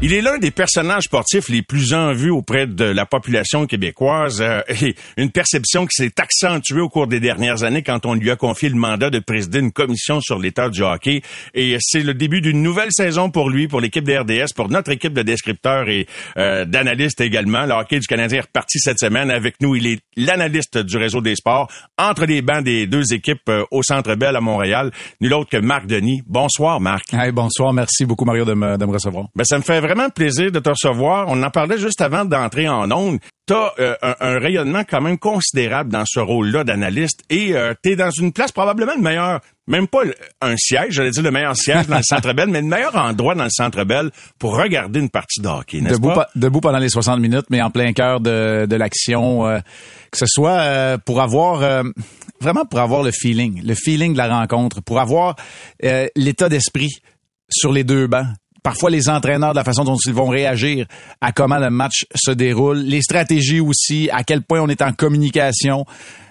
Il est l'un des personnages sportifs les plus en vue auprès de la population québécoise euh, et une perception qui s'est accentuée au cours des dernières années quand on lui a confié le mandat de présider une commission sur l'état du hockey. Et c'est le début d'une nouvelle saison pour lui, pour l'équipe de RDS, pour notre équipe de descripteurs et euh, d'analystes également. Le hockey du Canadien est reparti cette semaine. Avec nous, il est l'analyste du réseau des sports entre les bancs des deux équipes euh, au Centre Bell à Montréal. Nul autre que Marc Denis. Bonsoir, Marc. Hey, bonsoir, merci beaucoup Mario de me, de me recevoir. Ben, ça me fait vraiment plaisir de te recevoir. On en parlait juste avant d'entrer en ondes. Tu as un, un rayonnement quand même considérable dans ce rôle-là d'analyste et euh, tu es dans une place probablement le meilleur, même pas un siège, j'allais dire le meilleur siège dans le Centre Bell, mais le meilleur endroit dans le Centre Bell pour regarder une partie de hockey, n'est-ce Debout, pas? pa- debout pendant les 60 minutes, mais en plein cœur de, de l'action, euh, que ce soit euh, pour avoir euh, vraiment pour avoir le feeling, le feeling de la rencontre, pour avoir euh, l'état d'esprit sur les deux bancs. Parfois les entraîneurs de la façon dont ils vont réagir à comment le match se déroule, les stratégies aussi, à quel point on est en communication.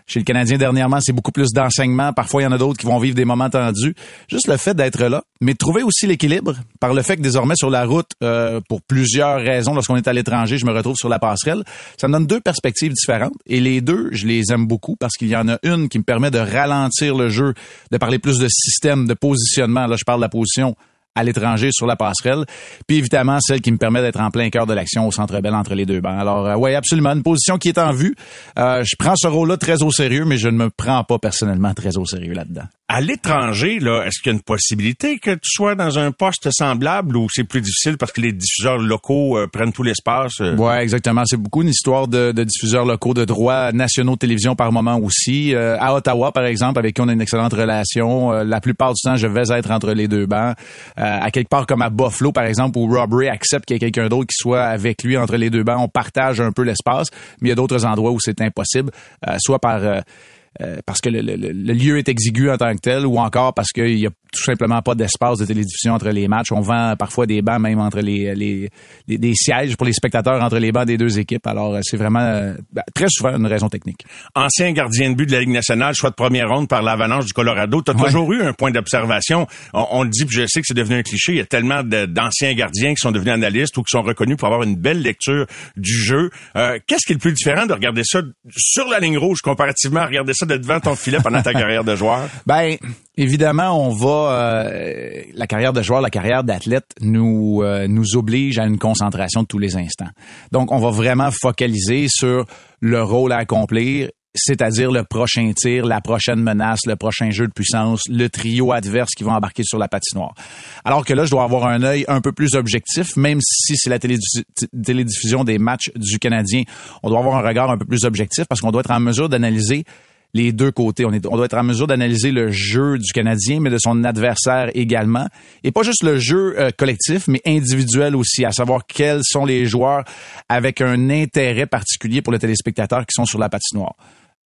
Chez le Canadien dernièrement, c'est beaucoup plus d'enseignement. Parfois, il y en a d'autres qui vont vivre des moments tendus. Juste le fait d'être là, mais trouver aussi l'équilibre par le fait que désormais sur la route, euh, pour plusieurs raisons, lorsqu'on est à l'étranger, je me retrouve sur la passerelle. Ça me donne deux perspectives différentes et les deux, je les aime beaucoup parce qu'il y en a une qui me permet de ralentir le jeu, de parler plus de système, de positionnement. Là, je parle de la position à l'étranger sur la passerelle. Puis évidemment, celle qui me permet d'être en plein cœur de l'action au centre belle entre les deux bancs. Alors, euh, oui, absolument, une position qui est en vue. Euh, je prends ce rôle-là très au sérieux, mais je ne me prends pas personnellement très au sérieux là-dedans. À l'étranger, là, est-ce qu'il y a une possibilité que tu sois dans un poste semblable ou c'est plus difficile parce que les diffuseurs locaux euh, prennent tout l'espace? euh? Ouais, exactement. C'est beaucoup une histoire de, diffuseurs locaux, de droits nationaux de télévision par moment aussi. Euh, à Ottawa, par exemple, avec qui on a une excellente relation, euh, la plupart du temps, je vais être entre les deux bancs. À quelque part comme à Buffalo, par exemple, où Rob Ray accepte qu'il y ait quelqu'un d'autre qui soit avec lui entre les deux bancs, on partage un peu l'espace. Mais il y a d'autres endroits où c'est impossible, soit par euh, parce que le, le- le- lieu est exigu en tant que tel, ou encore parce qu'il y a tout simplement pas d'espace de télédiffusion entre les matchs. On vend parfois des bancs même entre les, les, les- des sièges pour les spectateurs entre les bancs des deux équipes. Alors euh, c'est vraiment euh, ben, très souvent une raison technique. ancien gardien de but de la Ligue nationale, choix de première ronde par l'Avalanche du Colorado. Tu as Ouais. toujours eu un point d'observation. On, on le dit, puis je sais que c'est devenu un cliché. Il y a tellement d'anciens gardiens qui sont devenus analystes ou qui sont reconnus pour avoir une belle lecture du jeu. Euh, Qu'est-ce qui est le plus différent de regarder ça sur la ligne rouge comparativement à regarder ça de devant ton filet pendant ta carrière de joueur? Ben, évidemment, on va euh, la carrière de joueur, la carrière d'athlète nous euh, nous oblige à une concentration de tous les instants. Donc, on va vraiment focaliser sur le rôle à accomplir c'est-à-dire le prochain tir, la prochaine menace, le prochain jeu de puissance, le trio adverse qui va embarquer sur la patinoire. Alors que là, je dois avoir un œil un peu plus objectif, même si c'est la télédiffu- télédiffusion des matchs du Canadien, on doit avoir un regard un peu plus objectif parce qu'on doit être en mesure d'analyser les deux côtés. On, est, on doit être en mesure d'analyser le jeu du Canadien, mais de son adversaire également. Et pas juste le jeu euh, collectif, mais individuel aussi, à savoir quels sont les joueurs avec un intérêt particulier pour le téléspectateur qui sont sur la patinoire.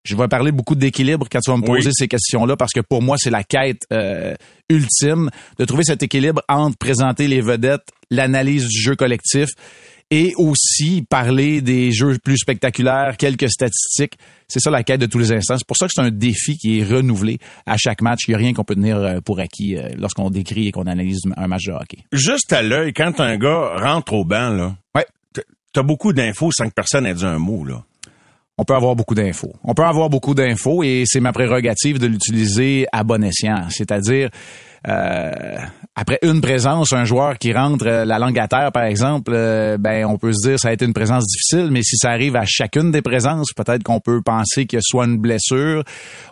Je vais parler beaucoup d'équilibre quand tu vas me Oui. poser ces questions-là, parce que pour moi, c'est la quête euh, ultime de trouver cet équilibre entre présenter les vedettes, l'analyse du jeu collectif et aussi parler des jeux plus spectaculaires, quelques statistiques. C'est ça la quête de tous les instants. C'est pour ça que c'est un défi qui est renouvelé à chaque match. Il n'y a rien qu'on peut tenir euh, pour acquis euh, lorsqu'on décrit et qu'on analyse un match de hockey. Juste à l'œil, quand un gars rentre au banc, là, Ouais. t'as beaucoup d'infos sans que personne ait dit un mot, là. on peut avoir beaucoup d'infos. On peut avoir beaucoup d'infos et c'est ma prérogative de l'utiliser à bon escient. C'est-à-dire, euh, après une présence, un joueur qui rentre euh, la langue à terre, par exemple, euh, ben on peut se dire ça a été une présence difficile, mais si ça arrive à chacune des présences, peut-être qu'on peut penser qu'il y a soit une blessure,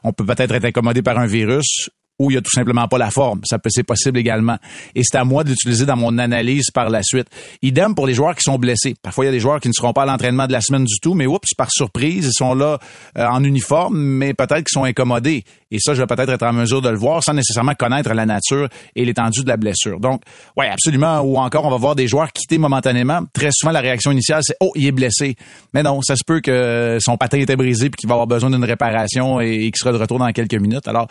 on peut peut-être être incommodé par un virus. Ou il y a tout simplement pas la forme. Ça peut, c'est possible également. Et c'est à moi de l'utiliser dans mon analyse par la suite. Idem pour les joueurs qui sont blessés. Parfois, il y a des joueurs qui ne seront pas à l'entraînement de la semaine du tout, mais oups, par surprise, ils sont là euh, en uniforme, mais peut-être qu'ils sont incommodés. Et ça, je vais peut-être être en mesure de le voir sans nécessairement connaître la nature et l'étendue de la blessure. Donc, ouais, absolument. Ou encore, on va voir des joueurs quitter momentanément. Très souvent, la réaction initiale, c'est oh, il est blessé. Mais non, ça se peut que son patin était brisé puis qu'il va avoir besoin d'une réparation et, et qu'il sera de retour dans quelques minutes. Alors,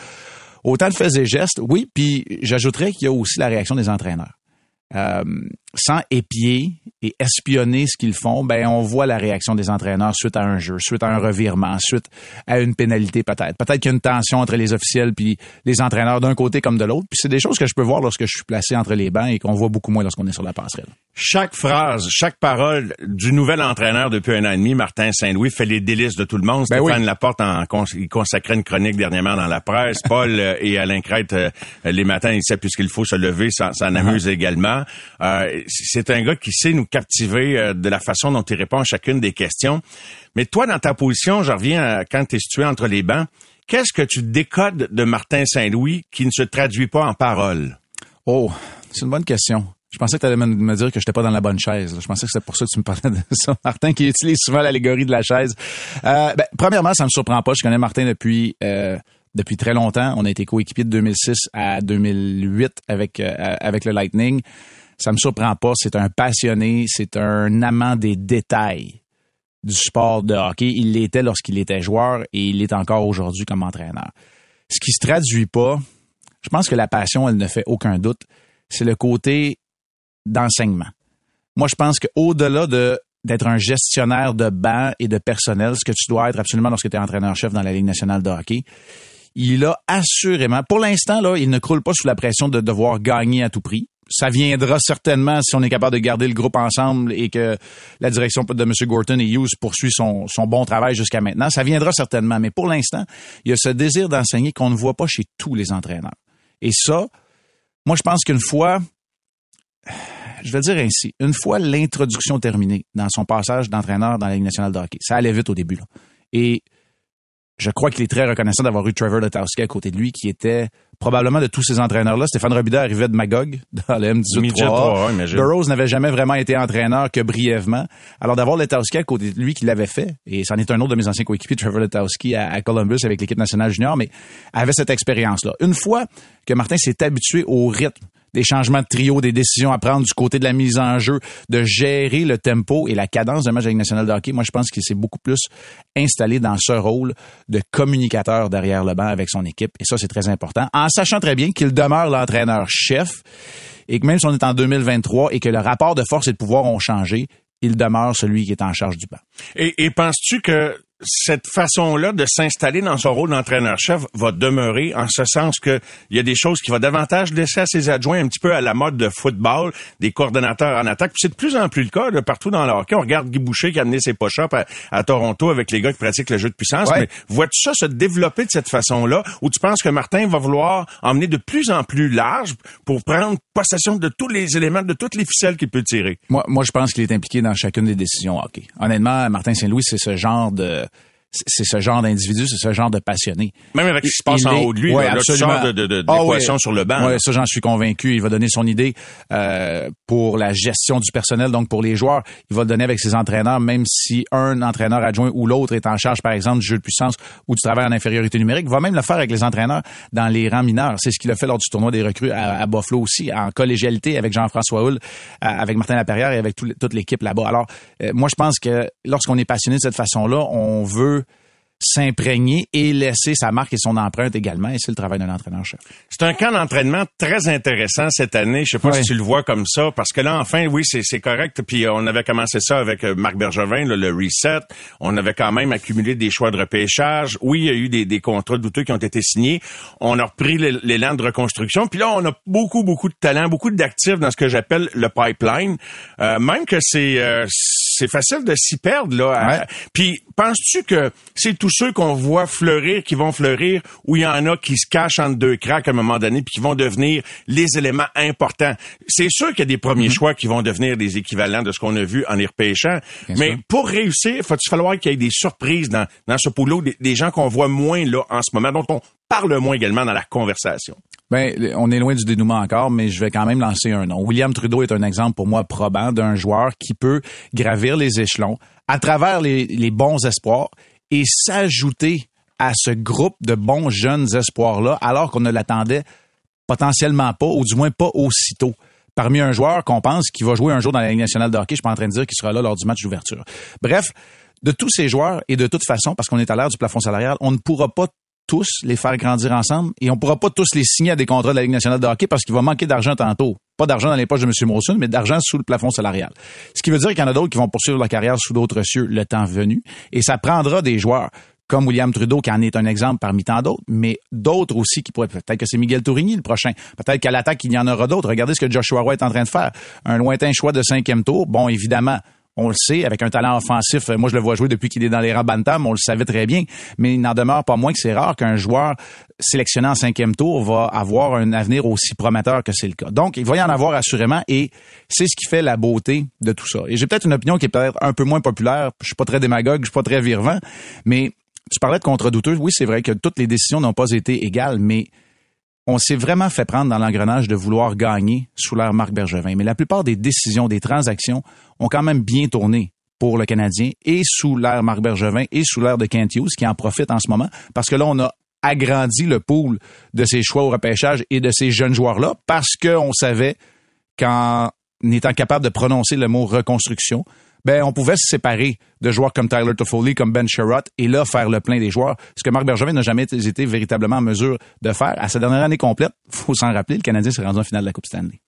autant de faits et gestes, oui. Puis j'ajouterais qu'il y a aussi la réaction des entraîneurs. Euh, sans épier et espionner ce qu'ils font, ben on voit la réaction des entraîneurs suite à un jeu, suite à un revirement, suite à une pénalité peut-être. Peut-être qu'il y a une tension entre les officiels puis les entraîneurs d'un côté comme de l'autre. Puis c'est des choses que je peux voir lorsque je suis placé entre les bancs et qu'on voit beaucoup moins lorsqu'on est sur la passerelle. Chaque phrase, chaque parole du nouvel entraîneur depuis un an et demi, Martin Saint-Louis, fait les délices de tout le monde. Ben Stéphane Laporte en il consacrait une chronique dernièrement dans la presse. Paul et Alain Crête, euh, les matins, il sait puisqu'il faut se lever, ça, ça en amuse uh-huh. Euh, c'est un gars qui sait nous captiver euh, de la façon dont il répond à chacune des questions. Mais toi, dans ta position, je reviens quand tu es situé entre les bancs, qu'est-ce que tu décodes de Martin Saint-Louis qui ne se traduit pas en paroles? Oh, c'est une bonne question. Je pensais que tu allais me dire que j'étais pas dans la bonne chaise. Je pensais que c'était pour ça que tu me parlais de ça. Martin qui utilise souvent l'allégorie de la chaise. Euh, ben, premièrement, ça me surprend pas. Je connais Martin depuis depuis très longtemps. On a été coéquipiers de 2006 à 2008 avec avec le Lightning ça me surprend pas. C'est un passionné, c'est un amant des détails du sport de hockey. Il l'était lorsqu'il était joueur et il l'est encore aujourd'hui comme entraîneur. Ce qui se traduit pas, je pense que la passion, elle ne fait aucun doute, c'est le côté d'enseignement. Moi, je pense qu'au-delà de d'être un gestionnaire de banc et de personnel, ce que tu dois être absolument lorsque tu es entraîneur-chef dans la Ligue nationale de hockey, il a assurément, pour l'instant, là, il ne croule pas sous la pression de devoir gagner à tout prix ça viendra certainement si on est capable de garder le groupe ensemble et que la direction de M. Gorton et Hughes poursuit son, son bon travail jusqu'à maintenant. Ça viendra certainement. Mais pour l'instant, il y a ce désir d'enseigner qu'on ne voit pas chez tous les entraîneurs. Et ça, moi, je pense qu'une fois, je vais dire ainsi, une fois l'introduction terminée dans son passage d'entraîneur dans la Ligue nationale de hockey, ça allait vite au début. Là. Et je crois qu'il est très reconnaissant d'avoir eu Trevor Letowski à côté de lui, qui était probablement de tous ces entraîneurs-là. Stéphane Robida arrivait de Magog, dans le M18 Burroughs n'avait jamais vraiment été entraîneur que brièvement. Alors d'avoir Letowski à côté de lui qui l'avait fait, et c'en est un autre de mes anciens coéquipiers, Trevor Letowski à, Columbus avec l'équipe nationale junior, mais avait cette expérience-là. Une fois que Martin s'est habitué au rythme des changements de trio, des décisions à prendre du côté de la mise en jeu, de gérer le tempo et la cadence d'un match avec national de hockey. Moi, je pense qu'il s'est beaucoup plus installé dans ce rôle de communicateur derrière le banc avec son équipe. Et ça, c'est très important. En sachant très bien qu'il demeure l'entraîneur-chef et que même si on est en 2023 et que le rapport de force et de pouvoir ont changé, il demeure celui qui est en charge du banc. Et, et penses-tu que cette façon-là de s'installer dans son rôle d'entraîneur-chef va demeurer en ce sens que il y a des choses qui va davantage laisser à ses adjoints un petit peu à la mode de football, des coordonnateurs en attaque. c'est de plus en plus le cas de partout dans le hockey. On regarde Guy Boucher qui a amené ses push à, à, Toronto avec les gars qui pratiquent le jeu de puissance. Mais vois-tu ça se développer de cette façon-là ou tu penses que Martin va vouloir emmener de plus en plus large pour prendre possession de tous les éléments, de toutes les ficelles qu'il peut tirer? Moi, moi je pense qu'il est impliqué dans chacune des décisions hockey. Honnêtement, Martin Saint-Louis, c'est ce genre de c'est ce genre d'individu, c'est ce genre de passionné. Même avec ce qui se passe en haut de lui, ouais, là, de, de, de ah sur le banc. Oui, ça j'en suis convaincu. Il va donner son idée euh, pour la gestion du personnel, donc pour les joueurs. Il va le donner avec ses entraîneurs, même si un entraîneur adjoint ou l'autre est en charge, par exemple, du jeu de puissance ou du travail en infériorité numérique. Il va même le faire avec les entraîneurs dans les rangs mineurs. C'est ce qu'il a fait lors du tournoi des recrues à, Buffalo aussi, en collégialité avec Jean-François Hull, avec Martin Laperrière et avec toute l'équipe là-bas. Alors, euh, moi, je pense que lorsqu'on est passionné de cette façon-là, on veut s'imprégner et laisser sa marque et son empreinte également. Et c'est le travail d'un entraîneur-chef. C'est un camp d'entraînement très intéressant cette année. Je sais pas si tu le vois comme ça, parce que là, enfin, oui, c'est correct. Puis on avait commencé ça avec euh, Marc Bergevin, le reset. On avait quand même accumulé des choix de repêchage. Oui, il y a eu des, des contrats douteux qui ont été signés. On a repris l'élan de reconstruction. Puis là, on a beaucoup, beaucoup de talent, beaucoup d'actifs dans ce que j'appelle le pipeline. Euh, même que c'est euh, c'est facile de s'y perdre là. Puis penses-tu que c'est tous ceux qu'on voit fleurir qui vont fleurir ou il y en a qui se cachent entre deux cracks à un moment donné puis qui vont devenir les éléments importants? C'est sûr qu'il y a des premiers mm-hmm. choix qui vont devenir des équivalents de ce qu'on a vu en y repêchant. mais pour réussir, il faut falloir qu'il y ait des surprises dans, dans ce poulot, des, des gens qu'on voit moins là en ce moment, dont on Parle-moi également dans la conversation? Ben, on est loin du dénouement encore, mais je vais quand même lancer un nom. William Trudeau est un exemple pour moi probant d'un joueur qui peut gravir les échelons à travers les, bons espoirs et s'ajouter à ce groupe de bons jeunes espoirs-là, alors qu'on ne l'attendait potentiellement pas, ou du moins pas aussitôt parmi un joueur qu'on pense qui va jouer un jour dans la Ligue nationale de hockey. Je suis pas en train de dire qu'il sera là lors du match d'ouverture. Bref, de tous ces joueurs et de toute façon, parce qu'on est à l'ère du plafond salarial, on ne pourra pas tous les faire grandir ensemble et on pourra pas tous les signer à des contrats de la Ligue nationale de hockey parce qu'il va manquer d'argent tantôt. Pas d'argent dans les poches de M. Mawson, mais d'argent sous le plafond salarial. Ce qui veut dire qu'il y en a d'autres qui vont poursuivre leur carrière sous d'autres cieux le temps venu et ça prendra des joueurs comme William Trudeau, qui en est un exemple parmi tant d'autres, mais d'autres aussi qui pourraient, peut-être que c'est Miguel Tourigny le prochain, peut-être qu'à l'attaque, il y en aura d'autres. Regardez ce que Joshua Roy est en train de faire. Un lointain choix de cinquième tour. Bon, évidemment, on le sait, avec un talent offensif, moi je le vois jouer depuis qu'il est dans les rangs Bantam, on le savait très bien, mais il n'en demeure pas moins que c'est rare qu'un joueur sélectionné en cinquième tour va avoir un avenir aussi prometteur que c'est le cas. Donc, il va y en avoir assurément et c'est ce qui fait la beauté de tout ça. Et j'ai peut-être une opinion qui est peut-être un peu moins populaire, je suis pas très démagogue, je suis pas très virvant, mais tu parlais de contre douteux. Oui, c'est vrai que toutes les décisions n'ont pas été égales, mais on s'est vraiment fait prendre dans l'engrenage de vouloir gagner sous l'ère Marc Bergevin. Mais la plupart des décisions, des transactions ont quand même bien tourné pour le Canadien et sous l'ère Marc Bergevin et sous l'ère de Kent Hughes qui en profite en ce moment parce que là, on a agrandi le pool de ces choix au repêchage et de ces jeunes joueurs-là parce qu'on savait qu'en étant capable de prononcer le mot reconstruction, ben on pouvait se séparer de joueurs comme Tyler Toffoli, comme Ben Sherratt, et là faire le plein des joueurs. Ce que Marc Bergevin n'a jamais été véritablement en mesure de faire. À sa dernière année complète, faut s'en rappeler, le Canadien s'est rendu en finale de la Coupe Stanley.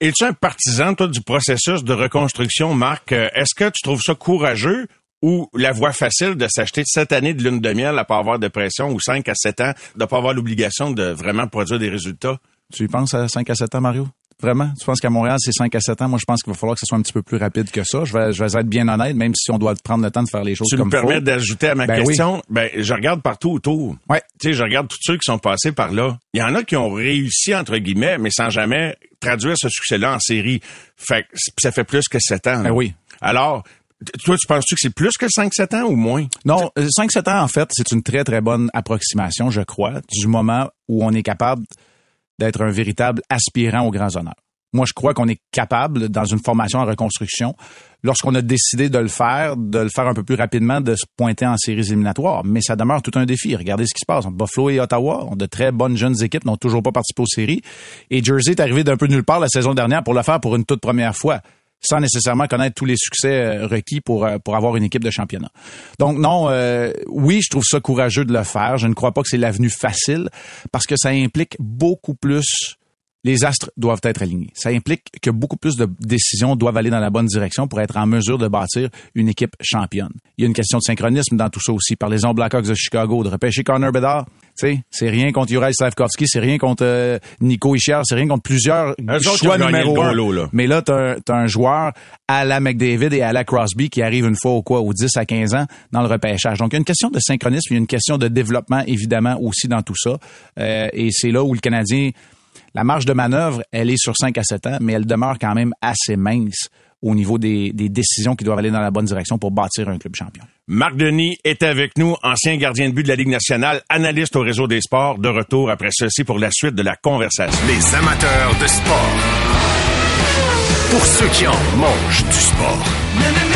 Es-tu un partisan, toi, du processus de reconstruction, Marc? Euh, est-ce que tu trouves ça courageux ou la voie facile de s'acheter cette année de lune de miel à pas avoir de pression ou 5 à 7 ans, de pas avoir l'obligation de vraiment produire des résultats? Tu y penses à 5 à 7 ans, Mario? Vraiment? Tu penses qu'à Montréal, c'est 5 à 7 ans? Moi, je pense qu'il va falloir que ce soit un petit peu plus rapide que ça. Je vais, je vais être bien honnête, même si on doit prendre le temps de faire les choses tu comme me permets d'ajouter à ma Ben question? Ben, je regarde partout autour. Ouais. Tu sais, je regarde tous ceux qui sont passés par là. Il y en a qui ont réussi, entre guillemets, mais sans jamais traduire ce succès-là en série. Fait que ça fait plus que 7 ans. Ben oui. Alors, toi, tu penses-tu que c'est plus que 5-7 ans ou moins? Non, 5-7 ans, en fait, c'est une très, très bonne approximation, je crois, du moment où on est capable d'être un véritable aspirant aux grands honneurs. Moi, je crois qu'on est capable, dans une formation en reconstruction, lorsqu'on a décidé de le faire, de le faire un peu plus rapidement, de se pointer en séries éliminatoires. Mais ça demeure tout un défi. Regardez ce qui se passe Buffalo et Ottawa. ont de très bonnes jeunes équipes, n'ont toujours pas participé aux séries. Et Jersey est arrivé d'un peu nulle part la saison dernière pour le faire pour une toute première fois sans nécessairement connaître tous les succès euh, requis pour euh, pour avoir une équipe de championnat. Donc non, euh, oui, je trouve ça courageux de le faire. Je ne crois pas que c'est l'avenue facile parce que ça implique beaucoup plus les astres doivent être alignés. Ça implique que beaucoup plus de décisions doivent aller dans la bonne direction pour être en mesure de bâtir une équipe championne. Il y a une question de synchronisme dans tout ça aussi. Parlez-en Blackhawks de Chicago, de repêcher Connor Bedard. Tu sais, c'est rien contre Juraj Slavkovski, c'est rien contre euh, Nico Ischier, c'est rien contre plusieurs choix numéro un. gros lot, là. Mais là, t'as un, t'as un joueur à la McDavid et à la Crosby qui arrive une fois au quoi, aux 10 à 15 ans dans le repêchage. Donc, il y a une question de synchronisme, il y a une question de développement, évidemment, aussi dans tout ça. Euh, et c'est là où le Canadien, la marge de manœuvre, elle est sur 5 à 7 ans, mais elle demeure quand même assez mince au niveau des, des décisions qui doivent aller dans la bonne direction pour bâtir un club champion. Marc Denis est avec nous, ancien gardien de but de la Ligue nationale, analyste au réseau des sports, de retour après ceci pour la suite de la conversation. Les amateurs de sport. Pour ceux qui en mangent du sport.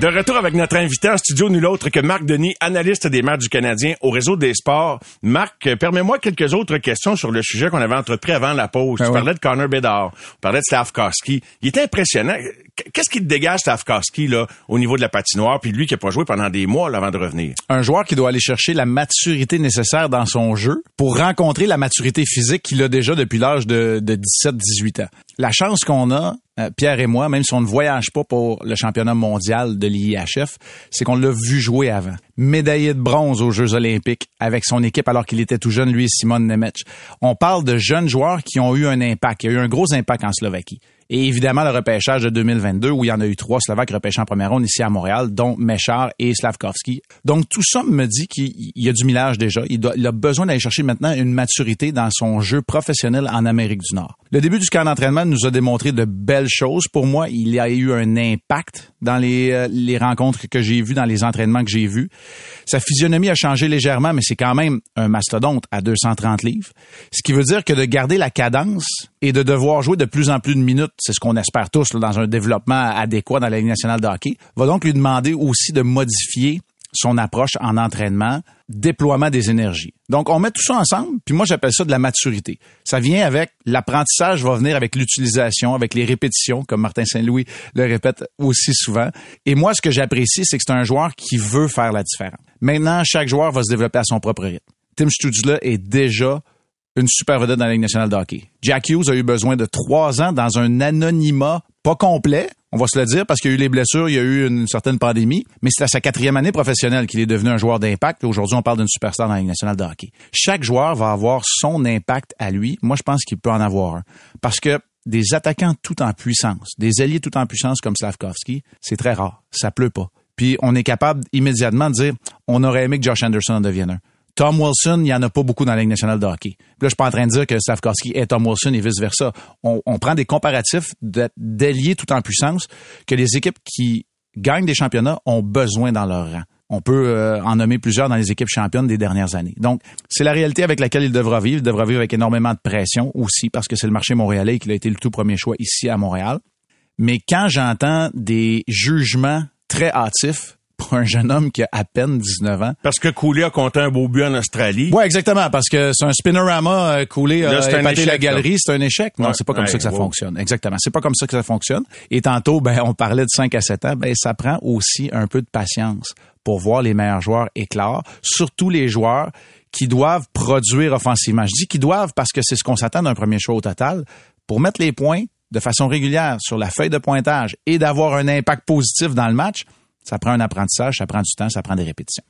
De retour avec notre invité en studio, nul autre que Marc Denis, analyste des matchs du Canadien au réseau des sports. Marc, euh, permets-moi quelques autres questions sur le sujet qu'on avait entrepris avant la pause. Ben tu parlais de Connor Bedard, tu parlais de Stavkowski. Il était impressionnant. Qu'est-ce qui te dégage, Stavkowski, là, au niveau de la patinoire, puis lui qui a pas joué pendant des mois là, avant de revenir? un joueur qui doit aller chercher la maturité nécessaire dans son jeu pour rencontrer la maturité physique qu'il a déjà depuis l'âge de, de 17-18 ans. La chance qu'on a, euh, Pierre et moi, même si on ne voyage pas pour le championnat mondial de l'IHF, c'est qu'on l'a vu jouer avant. Médaillé de bronze aux Jeux olympiques avec son équipe alors qu'il était tout jeune, lui et Simon Nemec. On parle de jeunes joueurs qui ont eu un impact. Y a eu un gros impact en Slovaquie. Et évidemment, le repêchage de 2022, où il y en a eu trois Slovaques repêchés en première ronde ici à Montréal, dont Méchard et Slavkovski. Donc, tout ça me dit qu'il il y a du millage déjà. Il, il a besoin d'aller chercher maintenant une maturité dans son jeu professionnel en Amérique du Nord. Le début du camp d'entraînement nous a démontré de belles choses. Pour moi, il y a eu un impact dans les, euh, les rencontres que j'ai vues, dans les entraînements que j'ai vus. Sa physionomie a changé légèrement, mais c'est quand même un mastodonte à 230 livres. Ce qui veut dire que de garder la cadence et de devoir jouer de plus en plus de minutes, c'est ce qu'on espère tous là, dans un développement adéquat dans la Ligue nationale de hockey, va donc lui demander aussi de modifier son approche en entraînement, déploiement des énergies. Donc, on met tout ça ensemble, puis moi, j'appelle ça de la maturité. Ça vient avec l'apprentissage, va venir avec l'utilisation, avec les répétitions, comme Martin Saint-Louis le répète aussi souvent. Et moi, ce que j'apprécie, c'est que c'est un joueur qui veut faire la différence. Maintenant, chaque joueur va se développer à son propre rythme. Tim Studzla est déjà une super vedette dans la Ligue nationale de hockey. Jack Hughes a eu besoin de trois ans dans un anonymat pas complet, on va se le dire, parce qu'il y a eu les blessures, il y a eu une certaine pandémie, mais c'est à sa quatrième année professionnelle qu'il est devenu un joueur d'impact. Aujourd'hui, on parle d'une superstar dans la Ligue nationale de hockey. Chaque joueur va avoir son impact à lui. Moi, je pense qu'il peut en avoir un. Parce que des attaquants tout en puissance, des alliés tout en puissance comme Slavkovski, c'est très rare. Ça pleut pas. Puis on est capable immédiatement de dire, on aurait aimé que Josh Anderson en devienne un. Tom Wilson, il n'y en a pas beaucoup dans la Ligue nationale de hockey. Puis là, je suis pas en train de dire que Slavkovski est Tom Wilson et vice-versa. On, on, prend des comparatifs d'alliés tout en puissance que les équipes qui gagnent des championnats ont besoin dans leur rang. On peut euh, en nommer plusieurs dans les équipes championnes des dernières années. Donc, c'est la réalité avec laquelle il devra vivre. Il devra vivre avec énormément de pression aussi parce que c'est le marché montréalais qui a été le tout premier choix ici à Montréal. Mais quand j'entends des jugements très hâtifs pour un jeune homme qui a à peine 19 ans. Parce que Cooley a compté un beau but en Australie. Oui, exactement, parce que c'est un spinorama, euh, Cooley a épaté la galerie, c'est un échec. Non, c'est pas comme ça que ça fonctionne. Exactement, c'est pas comme ça que ça fonctionne. Et tantôt, ben, on parlait de 5 à 7 ans, ben, ça prend aussi un peu de patience pour voir les meilleurs joueurs éclore, surtout les joueurs qui doivent produire offensivement. Je dis qu'ils doivent parce que c'est ce qu'on s'attend d'un premier choix au total. Pour mettre les points de façon régulière sur la feuille de pointage et d'avoir un impact positif dans le match, ça prend un apprentissage, ça prend du temps, ça prend des répétitions.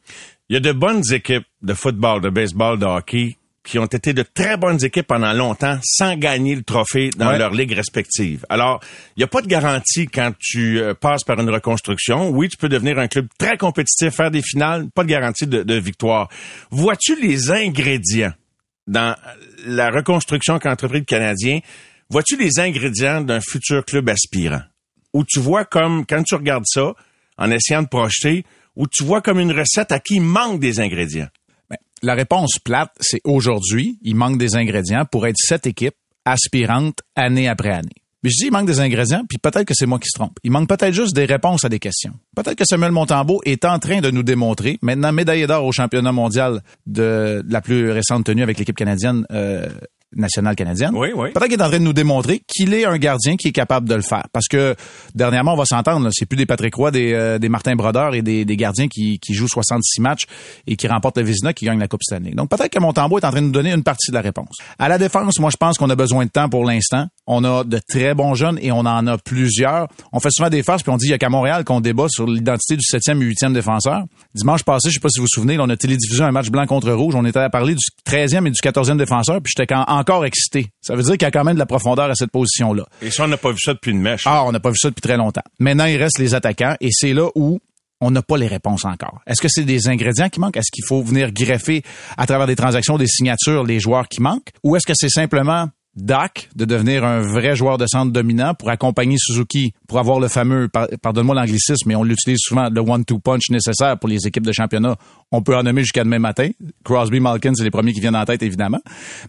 Il y a de bonnes équipes de football, de baseball, de hockey qui ont été de très bonnes équipes pendant longtemps sans gagner le trophée dans leur ligue respective. Alors, il n'y a pas de garantie quand tu euh, passes par une reconstruction. Oui, tu peux devenir un club très compétitif, faire des finales, pas de garantie de, de victoire. Vois-tu les ingrédients dans la reconstruction qu'a entrepris le Canadien? Vois-tu les ingrédients d'un futur club aspirant? Où tu vois comme, quand tu regardes ça, en essayant de projeter, ou tu vois comme une recette à qui il manque des ingrédients? Ben, la réponse plate, c'est aujourd'hui, il manque des ingrédients pour être cette équipe aspirante année après année. Mais je dis, il manque des ingrédients, puis peut-être que c'est moi qui se trompe. Il manque peut-être juste des réponses à des questions. Peut-être que Samuel Montambeau est en train de nous démontrer, maintenant médaillé d'or au championnat mondial de, la plus récente tenue avec l'équipe canadienne euh, nationale canadienne. Oui, oui. Peut-être qu'il est en train de nous démontrer qu'il est un gardien qui est capable de le faire. Parce que dernièrement, on va s'entendre, c'est plus des Patrick Roy, des, euh, des Martin Brodeur et des, des gardiens qui, qui, jouent 66 matchs et qui remportent le Vizina, qui gagnent la Coupe Stanley. Donc peut-être que Montembeau est en train de nous donner une partie de la réponse. À la défense, moi je pense qu'on a besoin de temps pour l'instant. On a de très bons jeunes et on en a plusieurs. On fait souvent des farces puis on dit il y a qu'à Montréal qu'on débat sur l'identité du 7e et 8e défenseur. Dimanche passé, je sais pas si vous vous souvenez, on a télédiffusé un match blanc contre rouge. On était à parler du 13e et du 14e défenseur puis j'étais encore excité. Ça veut dire qu'il y a quand même de la profondeur à cette position-là. Et ça, on n'a pas vu ça depuis une mèche. Ah, on n'a pas vu ça depuis très longtemps. Maintenant, il reste les attaquants et c'est là où on n'a pas les réponses encore. Est-ce que c'est des ingrédients qui manquent? Est-ce qu'il faut venir greffer à travers des transactions, des signatures, les joueurs qui manquent? Ou est-ce que c'est simplement Dak de devenir un vrai joueur de centre dominant pour accompagner Suzuki, pour avoir le fameux, pardonne-moi l'anglicisme, mais on l'utilise souvent, le one-two punch nécessaire pour les équipes de championnat. On peut en nommer jusqu'à demain matin. Crosby, Malkin, c'est les premiers qui viennent en tête, évidemment.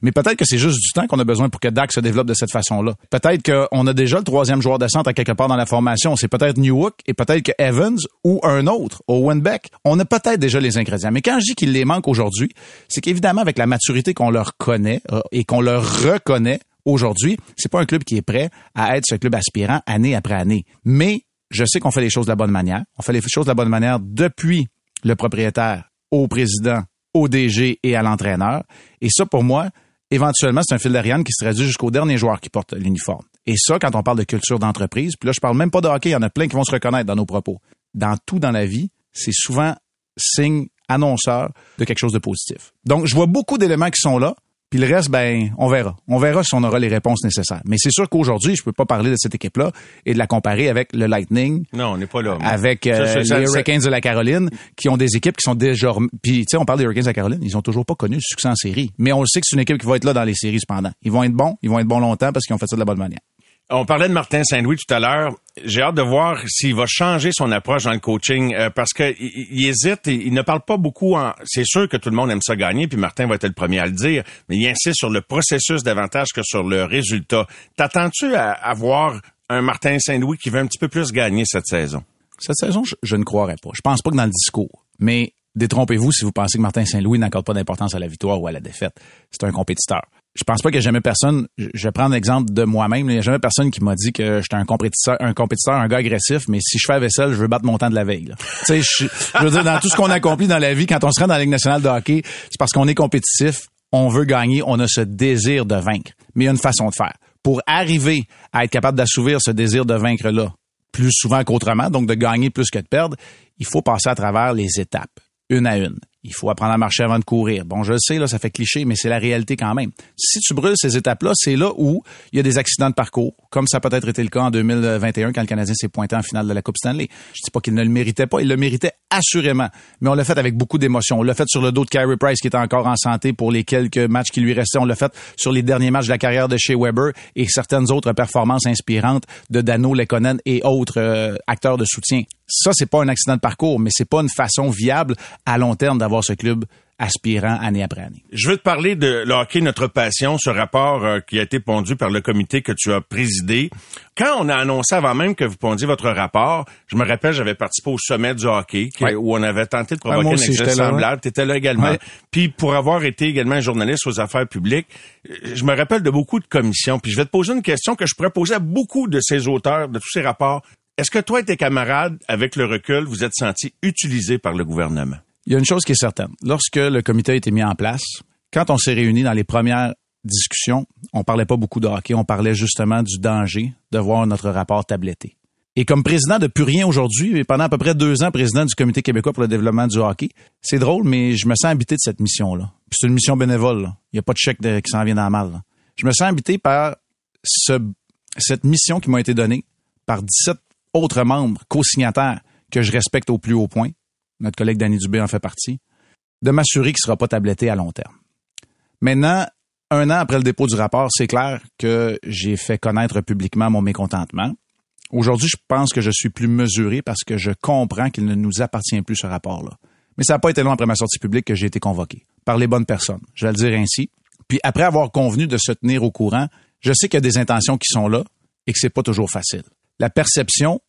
Mais peut-être que c'est juste du temps qu'on a besoin pour que Dak se développe de cette façon-là. Peut-être qu'on a déjà le troisième joueur de centre à quelque part dans la formation. C'est peut-être Newhook et peut-être que Evans ou un autre, Owen Beck. On a peut-être déjà les ingrédients. Mais quand je dis qu'il les manque aujourd'hui, c'est qu'évidemment, avec la maturité qu'on leur connaît euh, et qu'on leur reconnaît, aujourd'hui, c'est pas un club qui est prêt à être ce club aspirant année après année. Mais je sais qu'on fait les choses de la bonne manière. On fait les choses de la bonne manière depuis le propriétaire au président, au DG et à l'entraîneur. Et ça, pour moi, éventuellement, c'est un fil d'Ariane qui se traduit jusqu'au dernier joueur qui porte l'uniforme. Et ça, quand on parle de culture d'entreprise, puis là, je parle même pas de hockey, il y en a plein qui vont se reconnaître dans nos propos. Dans tout dans la vie, c'est souvent signe annonceur de quelque chose de positif. Donc, je vois beaucoup d'éléments qui sont là, Puis le reste, ben, on verra. On verra si on aura les réponses nécessaires. Mais c'est sûr qu'aujourd'hui, je peux pas parler de cette équipe-là et de la comparer avec le Lightning. Non, on n'est pas là. Avec euh, Ça, ça, les Hurricanes de la Caroline, qui ont des équipes qui sont déjà... Puis, tu sais, on parle des Hurricanes de la Caroline, ils ont toujours pas connu le succès en série. Mais on le sait que c'est une équipe qui va être là dans les séries cependant. Ils vont être bons, ils vont être bons longtemps parce qu'ils ont fait ça de la bonne manière. On parlait de Martin Saint-Louis tout à l'heure. J'ai hâte de voir s'il va changer son approche dans le coaching euh, parce que il, hésite, il, il ne parle pas beaucoup. En... C'est sûr que tout le monde aime ça gagner, puis Martin va être le premier à le dire, mais il insiste sur le processus davantage que sur le résultat. T'attends-tu à, à voir un Martin Saint-Louis qui veut un petit peu plus gagner cette saison? Cette saison, je, je ne croirais pas. Je pense pas que dans le discours. Mais détrompez-vous si vous pensez que Martin Saint-Louis n'accorde pas d'importance à la victoire ou à la défaite. C'est un compétiteur. Je pense pas ait jamais personne, je prendre l'exemple de moi-même, il n'y a jamais personne qui m'a dit que j'étais un compétiteur, un compétiteur, un gars agressif, mais si je fais la vaisselle, je veux battre mon temps de la veille. tu je, je veux dire, dans tout ce qu'on accomplit dans la vie, quand on se rend dans la Ligue nationale de hockey, c'est parce qu'on est compétitif, on veut gagner, on a ce désir de vaincre. Mais il y a une façon de faire. Pour arriver à être capable d'assouvir ce désir de vaincre-là, plus souvent qu'autrement, donc de gagner plus que de perdre, il faut passer à travers les étapes, une à une. Il faut apprendre à marcher avant de courir. Bon, je le sais, là, ça fait cliché, mais c'est la réalité quand même. Si tu brûles ces étapes-là, c'est là où il y a des accidents de parcours, comme ça a peut-être été le cas en 2021 quand le Canadien s'est pointé en finale de la Coupe Stanley. Je dis pas qu'il ne le méritait pas, il le méritait assurément. Mais on l'a fait avec beaucoup d'émotion. On l'a fait sur le dos de Carey Price qui était encore en santé pour les quelques matchs qui lui restaient. On l'a fait sur les derniers matchs de la carrière de chez Weber et certaines autres performances inspirantes de Dano Lekonen et autres euh, acteurs de soutien. Ça, c'est pas un accident de parcours, mais c'est pas une façon viable à long terme d'avoir ce club aspirant année après année. Je veux te parler de le hockey, notre passion, ce rapport euh, qui a été pondu par le comité que tu as présidé. Quand on a annoncé avant même que vous pondiez votre rapport, je me rappelle, j'avais participé au sommet du hockey qui- Ouais. où on avait tenté de Ouais, provoquer un exercice semblable. Tu étais là également. Ouais. Puis pour avoir été également journaliste aux affaires publiques, je me rappelle de beaucoup de commissions. Puis je vais te poser une question que je pourrais poser à beaucoup de ces auteurs, de tous ces rapports. Est-ce que toi et tes camarades, avec le recul, vous êtes sentis utilisés par le gouvernement? Il y a une chose qui est certaine. Lorsque le comité a été mis en place, quand on s'est réunis dans les premières discussions, on parlait pas beaucoup de hockey, on parlait justement du danger de voir notre rapport tabletté. Et comme président de plus rien aujourd'hui, et pendant à peu près deux ans président du Comité québécois pour le développement du hockey, c'est drôle, mais je me sens habité de cette mission-là. C'est une mission bénévole. Il n'y a pas de chèque qui s'en vient dans la malle. là. Je me sens habité par ce, cette mission qui m'a été donnée par 17 autres membres co-signataires que je respecte au plus haut point. Notre collègue Danny Dubé en fait partie. De m'assurer qu'il ne sera pas tabletté à long terme. Maintenant, un an après le dépôt du rapport, c'est clair que j'ai fait connaître publiquement mon mécontentement. Aujourd'hui, je pense que je suis plus mesuré parce que je comprends qu'il ne nous appartient plus ce rapport-là. Mais ça n'a pas été long après ma sortie publique que j'ai été convoqué par les bonnes personnes. Je vais le dire ainsi. Puis après avoir convenu de se tenir au courant, je sais qu'il y a des intentions qui sont là et que c'est pas toujours facile. La perception,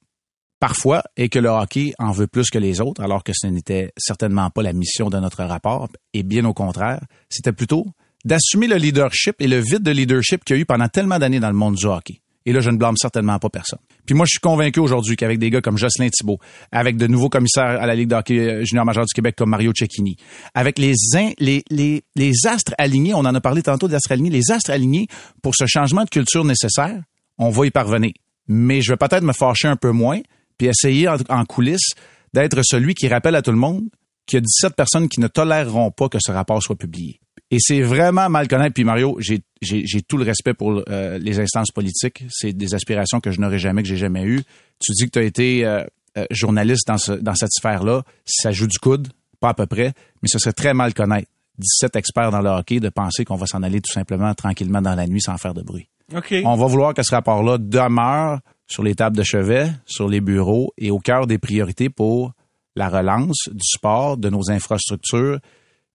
parfois, est que le hockey en veut plus que les autres, alors que ce n'était certainement pas la mission de notre rapport. Et bien au contraire, c'était plutôt d'assumer le leadership et le vide de leadership qu'il y a eu pendant tellement d'années dans le monde du hockey. Et là, je ne blâme certainement pas personne. Puis moi, je suis convaincu aujourd'hui qu'avec des gars comme Jocelyn Thibault, avec de nouveaux commissaires à la Ligue de hockey euh, junior majeur du Québec comme Mario Cecchini, avec les, in- les, les, les astres alignés, on en a parlé tantôt des astres alignés, les astres alignés pour ce changement de culture nécessaire, on va y parvenir. Mais je vais peut-être me fâcher un peu moins, puis essayer en, en coulisses d'être celui qui rappelle à tout le monde qu'il y a 17 personnes qui ne toléreront pas que ce rapport soit publié. Et c'est vraiment mal connaître. Puis Mario, j'ai tout le respect pour euh, les instances politiques. C'est des aspirations que je n'aurais jamais, que j'ai jamais eues. Tu dis que tu as été euh, euh, journaliste dans, ce, dans cette sphère-là. Ça joue du coude, pas à peu près, mais ce serait très mal connaître 17 experts dans le hockey de penser qu'on va s'en aller tout simplement tranquillement dans la nuit sans faire de bruit. OK. On va vouloir que ce rapport-là demeure sur les tables de chevet, sur les bureaux et au cœur des priorités pour la relance du sport, de nos infrastructures.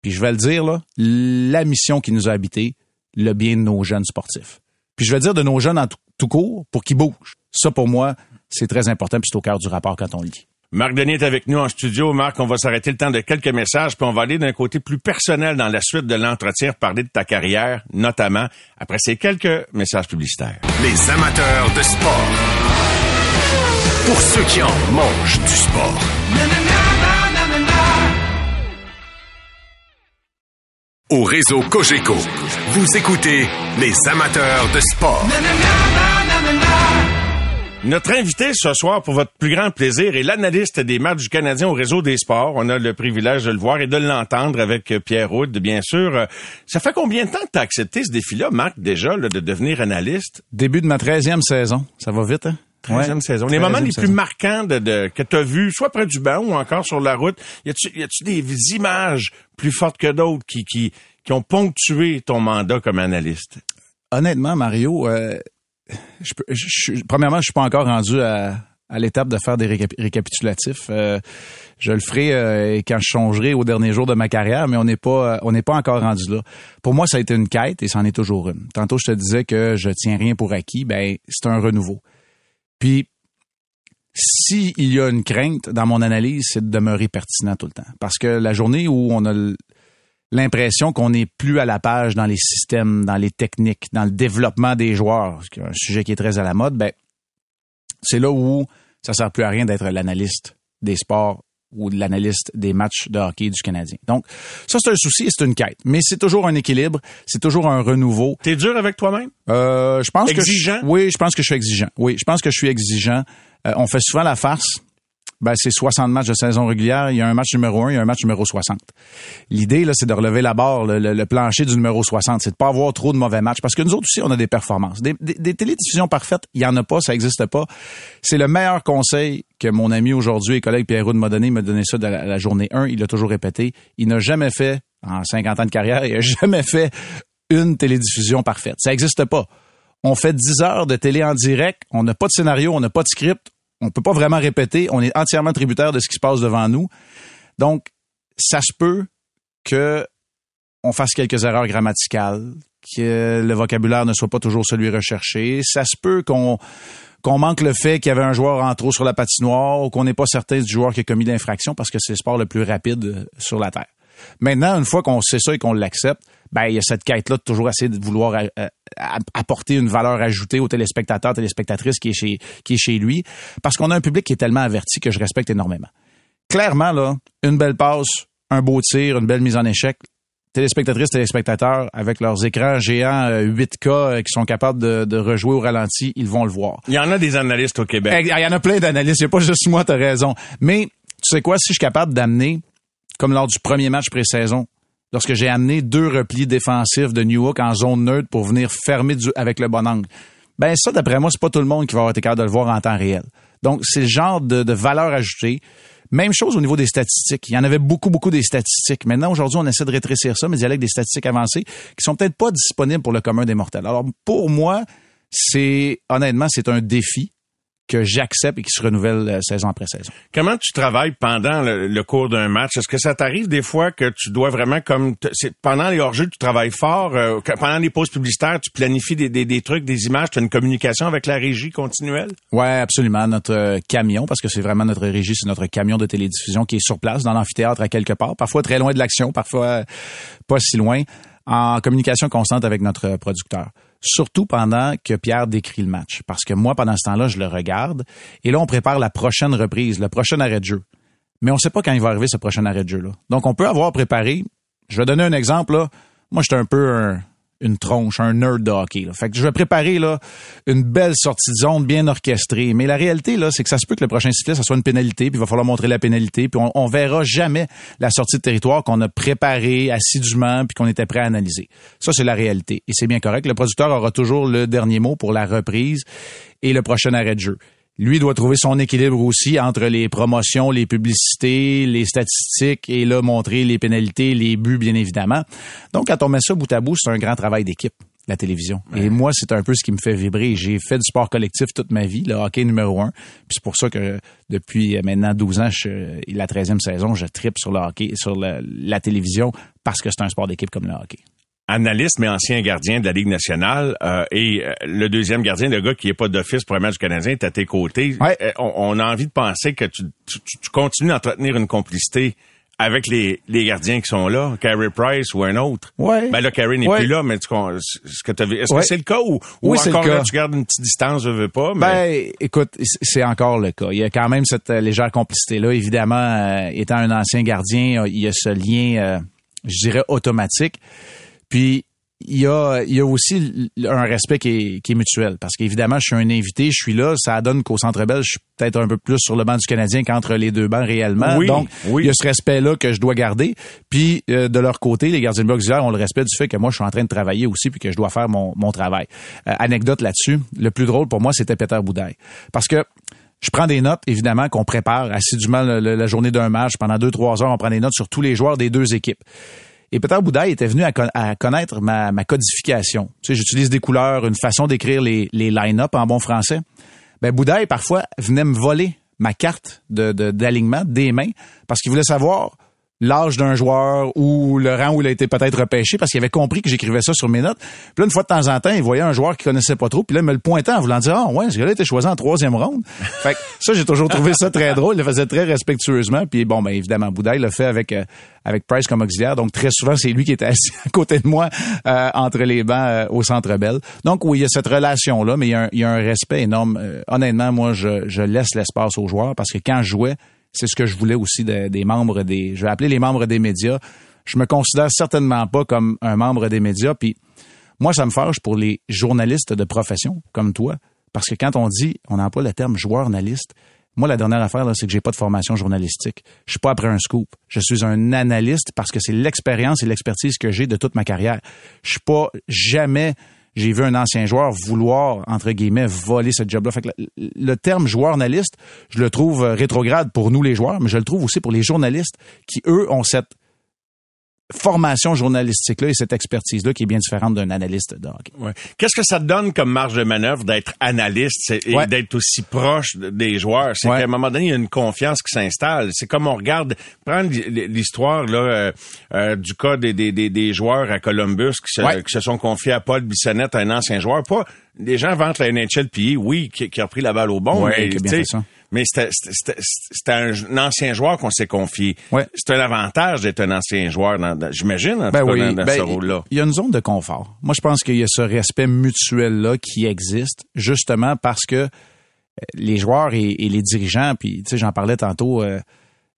Puis je vais le dire, là, la mission qui nous a habité, le bien de nos jeunes sportifs. Puis je vais dire de nos jeunes en tout, court pour qu'ils bougent. Ça, pour moi, c'est très important, puis c'est au cœur du rapport quand on le dit. Marc Denis est avec nous en studio. Marc, on va s'arrêter le temps de quelques messages, puis on va aller d'un côté plus personnel dans la suite de l'entretien, parler de ta carrière, notamment après ces quelques messages publicitaires. Les amateurs de sport. Pour ceux qui en mangent du sport. Au réseau Cogeco, vous écoutez les amateurs de sport. Notre invité ce soir, pour votre plus grand plaisir, est l'analyste des matchs du Canadien au réseau des sports. On a le privilège de le voir et de l'entendre avec Pierre Roud, bien sûr. Ça fait combien de temps que tu as accepté ce défi-là, Marc, déjà, de devenir analyste? Début de ma 13e saison. Ça va vite, hein? 13e saison. Les moments les plus marquants de, que tu as vus, soit près du banc ou encore sur la route, y a-tu des images plus fortes que d'autres qui, qui, qui ont ponctué ton mandat comme analyste? Honnêtement, Mario, euh, je, je, premièrement, je suis pas encore rendu à, à l'étape de faire des récapitulatifs. Euh, je le ferai euh, quand je changerai au dernier jour de ma carrière, mais on n'est pas on n'est pas encore rendu là. Pour moi, ça a été une quête et c'en est toujours une. Tantôt, je te disais que je tiens rien pour acquis, ben c'est un renouveau. Puis s'il y a une crainte dans mon analyse, c'est de demeurer pertinent tout le temps. Parce que la journée où on a l'impression qu'on n'est plus à la page dans les systèmes, dans les techniques, dans le développement des joueurs, un sujet qui est très à la mode, ben, c'est là où ça sert plus à rien d'être l'analyste des sports ou l'analyste des matchs de hockey du Canadien. Donc, ça, c'est un souci et c'est une quête. Mais c'est toujours un équilibre, c'est toujours un renouveau. T'es dur avec toi-même? Euh, je pense exigeant? Que oui, je pense que je suis exigeant. Oui, je pense que je suis exigeant. Euh, on fait souvent la farce ben, c'est 60 matchs de saison régulière. Il y a un match numéro 1, il y a un match numéro 60. L'idée, là, c'est de relever la barre, le, plancher du numéro 60. C'est de pas avoir trop de mauvais matchs. Parce que nous autres aussi, on a des performances. Des, télédiffusions parfaites, il y en a pas, ça existe pas. C'est le meilleur conseil que mon ami aujourd'hui et collègue Pierre Roud m'a donné. Il m'a donné ça de la, journée 1. Il l'a toujours répété. Il n'a jamais fait, en 50 ans de carrière, il n'a jamais fait une télédiffusion parfaite. Ça existe pas. On fait 10 heures de télé en direct. On n'a pas de scénario, on n'a pas de script on peut pas vraiment répéter. On est entièrement tributaire de ce qui se passe devant nous. Donc, ça se peut que on fasse quelques erreurs grammaticales, que le vocabulaire ne soit pas toujours celui recherché. Ça se peut qu'on qu'on manque le fait qu'il y avait un joueur en trop sur la patinoire ou qu'on n'est pas certain du joueur qui a commis l'infraction parce que c'est le sport le plus rapide sur la Terre. Maintenant, une fois qu'on sait ça et qu'on l'accepte, ben il y a cette quête-là de toujours essayer de vouloir euh, euh, apporter une valeur ajoutée au téléspectateur, téléspectatrice qui est chez qui est chez lui, parce qu'on a un public qui est tellement averti que je respecte énormément. Clairement là, une belle passe, un beau tir, une belle mise en échec, téléspectatrices, téléspectateurs, avec leurs écrans géants 8K euh, qui sont capables de, de, rejouer au ralenti, ils vont le voir. Il y en a des analystes au Québec. Il y en a plein d'analystes, il n'y a pas juste moi, tu as raison. Mais tu sais quoi, si je suis capable d'amener, comme lors du premier match pré-saison, lorsque j'ai amené deux replis défensifs de New York en zone neutre pour venir fermer du, avec le bon angle. Ben ça, d'après moi, c'est pas tout le monde qui va avoir été capable de le voir en temps réel. Donc, c'est le genre de, de valeur ajoutée. Même chose au niveau des statistiques. Il y en avait beaucoup, beaucoup des statistiques. Maintenant, aujourd'hui, on essaie de rétrécir ça, mais il y a des statistiques avancées qui sont peut-être pas disponibles pour le commun des mortels. Alors, pour moi, c'est, honnêtement, c'est un défi que j'accepte et qui se renouvelle euh, saison après saison. Comment tu travailles pendant le, cours d'un match? Est-ce que ça t'arrive des fois que tu dois vraiment comme pendant les hors-jeux, tu travailles fort, euh, pendant les pauses publicitaires, tu planifies des, des, des trucs, des images, tu as une communication avec la régie continuelle? Ouais, absolument. Notre euh, camion, parce que c'est vraiment notre régie, c'est notre camion de télédiffusion qui est sur place dans l'amphithéâtre à quelque part, parfois très loin de l'action, parfois pas si loin, en communication constante avec notre producteur surtout pendant que Pierre décrit le match. Parce que moi, pendant ce temps-là, je le regarde. Et là, on prépare la prochaine reprise, le prochain arrêt de jeu. Mais on ne sait pas quand il va arriver ce prochain arrêt de jeu-là. Donc, on peut avoir préparé. Je vais donner un exemple. Là. Moi, j'étais un peu un, une tronche, un nerd hockey. Fait que je vais préparer là, une belle sortie de zone bien orchestrée. Mais la réalité, là, c'est que ça se peut que le prochain sifflet, ça soit une pénalité, puis il va falloir montrer la pénalité, puis on, on verra jamais la sortie de territoire qu'on a préparée assidûment, puis qu'on était prêt à analyser. Ça, c'est la réalité. Et c'est bien correct. Le producteur aura toujours le dernier mot pour la reprise et le prochain arrêt de jeu lui doit trouver son équilibre aussi entre les promotions, les publicités, les statistiques et là montrer les pénalités, les buts bien évidemment. Donc quand on met ça bout à bout, c'est un grand travail d'équipe la télévision. Et moi, c'est un peu ce qui me fait vibrer. J'ai fait du sport collectif toute ma vie, le hockey numéro un. Puis c'est pour ça que depuis maintenant 12 ans, je, la 13e saison, je tripe sur le hockey, sur la télévision parce que c'est un sport d'équipe comme le hockey analyste, mais ancien gardien de la Ligue nationale. Euh, et euh, le deuxième gardien, le gars qui est pas d'office pour un match du Canadien, est à tes côtés. Euh, on, a envie de penser que tu, continues d'entretenir une complicité avec les, les gardiens qui sont là, Carey Price ou un autre. Ouais. Ben là, Carey n'est plus là, mais tu, ce que est-ce que c'est le cas ou, ou encore là, tu gardes une petite distance, je veux pas? Mais... Ben, écoute, c'est encore le cas. Il y a quand même cette légère complicité-là. Évidemment, étant un ancien gardien, il y a ce lien, je dirais, automatique. Puis il y a, il y a aussi un respect qui est, qui est mutuel. Parce qu'évidemment, je suis un invité, je suis là, ça donne qu'au Centre Bell, je suis peut-être un peu plus sur le banc du Canadien qu'entre les deux bancs réellement. Oui, Donc, oui. il y a ce respect-là que je dois garder. Puis, euh, de leur côté, les gardiens de auxiliaires ont le respect du fait que moi, je suis en train de travailler aussi puis que je dois faire mon, mon travail. Euh, anecdote là-dessus, le plus drôle pour moi, c'était Peter Boudaille. Parce que je prends des notes, évidemment, qu'on prépare assidûment la journée d'un match. Pendant deux, trois heures, on prend des notes sur tous les joueurs des deux équipes. Et Peter Boudaille était venu à, con- à connaître ma, codification. Tu sais, j'utilise des couleurs, une façon d'écrire les, line-up en bon français. Ben, Boudaille, parfois, venait me voler ma carte de, de- d'alignement des mains parce qu'il voulait savoir l'âge d'un joueur ou le rang où il a été peut-être repêché parce qu'il avait compris que j'écrivais ça sur mes notes. Puis là, une fois de temps en temps, il voyait un joueur qu'il connaissait pas trop, puis là, il me le pointait en voulant dire, ah ouais, ce gars-là a été choisi en troisième ronde. fait que ça, j'ai toujours trouvé ça très drôle. Il le faisait très respectueusement. Puis bon, ben évidemment, Boudaille le fait avec euh, avec Price comme auxiliaire. Donc très souvent, c'est lui qui était assis à côté de moi euh, entre les bancs euh, au Centre Bell. Donc oui, il y a cette relation-là, mais il y a un, il y a un respect énorme. Honnêtement, moi, je, je laisse l'espace aux joueurs parce que quand je jouais, c'est ce que je voulais aussi de- des membres des. Je vais appeler les membres des médias. Je me considère certainement pas comme un membre des médias. Puis moi, ça me fâche pour les journalistes de profession comme toi, parce que quand on dit, on emploie le terme joueur-analyste. Moi, la dernière affaire, c'est que j'ai pas de formation journalistique. Je suis pas après un scoop. Je suis un analyste parce que c'est l'expérience et l'expertise que j'ai de toute ma carrière. Je suis pas jamais j'ai vu un ancien joueur vouloir, entre guillemets, voler ce job-là. Fait que le, terme joueur-analyste, je le trouve rétrograde pour nous les joueurs, mais je le trouve aussi pour les journalistes qui, eux, ont cette formation journalistique-là et cette expertise-là qui est bien différente d'un analyste de hockey. Ouais. Qu'est-ce que ça te donne comme marge de manœuvre d'être analyste et Ouais. d'être aussi proche de- des joueurs? C'est Ouais. qu'à un moment donné, il y a une confiance qui s'installe. C'est comme on regarde, prendre l'histoire là euh, euh, du cas des, des, des, des joueurs à Columbus qui se, Ouais. qui se sont confiés à Paul Bissonnette, un ancien joueur. Pas les gens vantent la NHL puis oui, qui, qui a pris la balle au bon, mais qui a bien tu sais, fait ça. Mais c'était- un, un ancien joueur qu'on s'est confié. Ouais. C'est un avantage d'être un ancien joueur, j'imagine, en Ben tout cas, oui, dans, dans ben, ce rôle-là. il y a une zone de confort. Moi, je pense qu'il y a ce respect mutuel-là qui existe, justement parce que euh, les joueurs et, et les dirigeants, puis tu sais, j'en parlais tantôt, euh,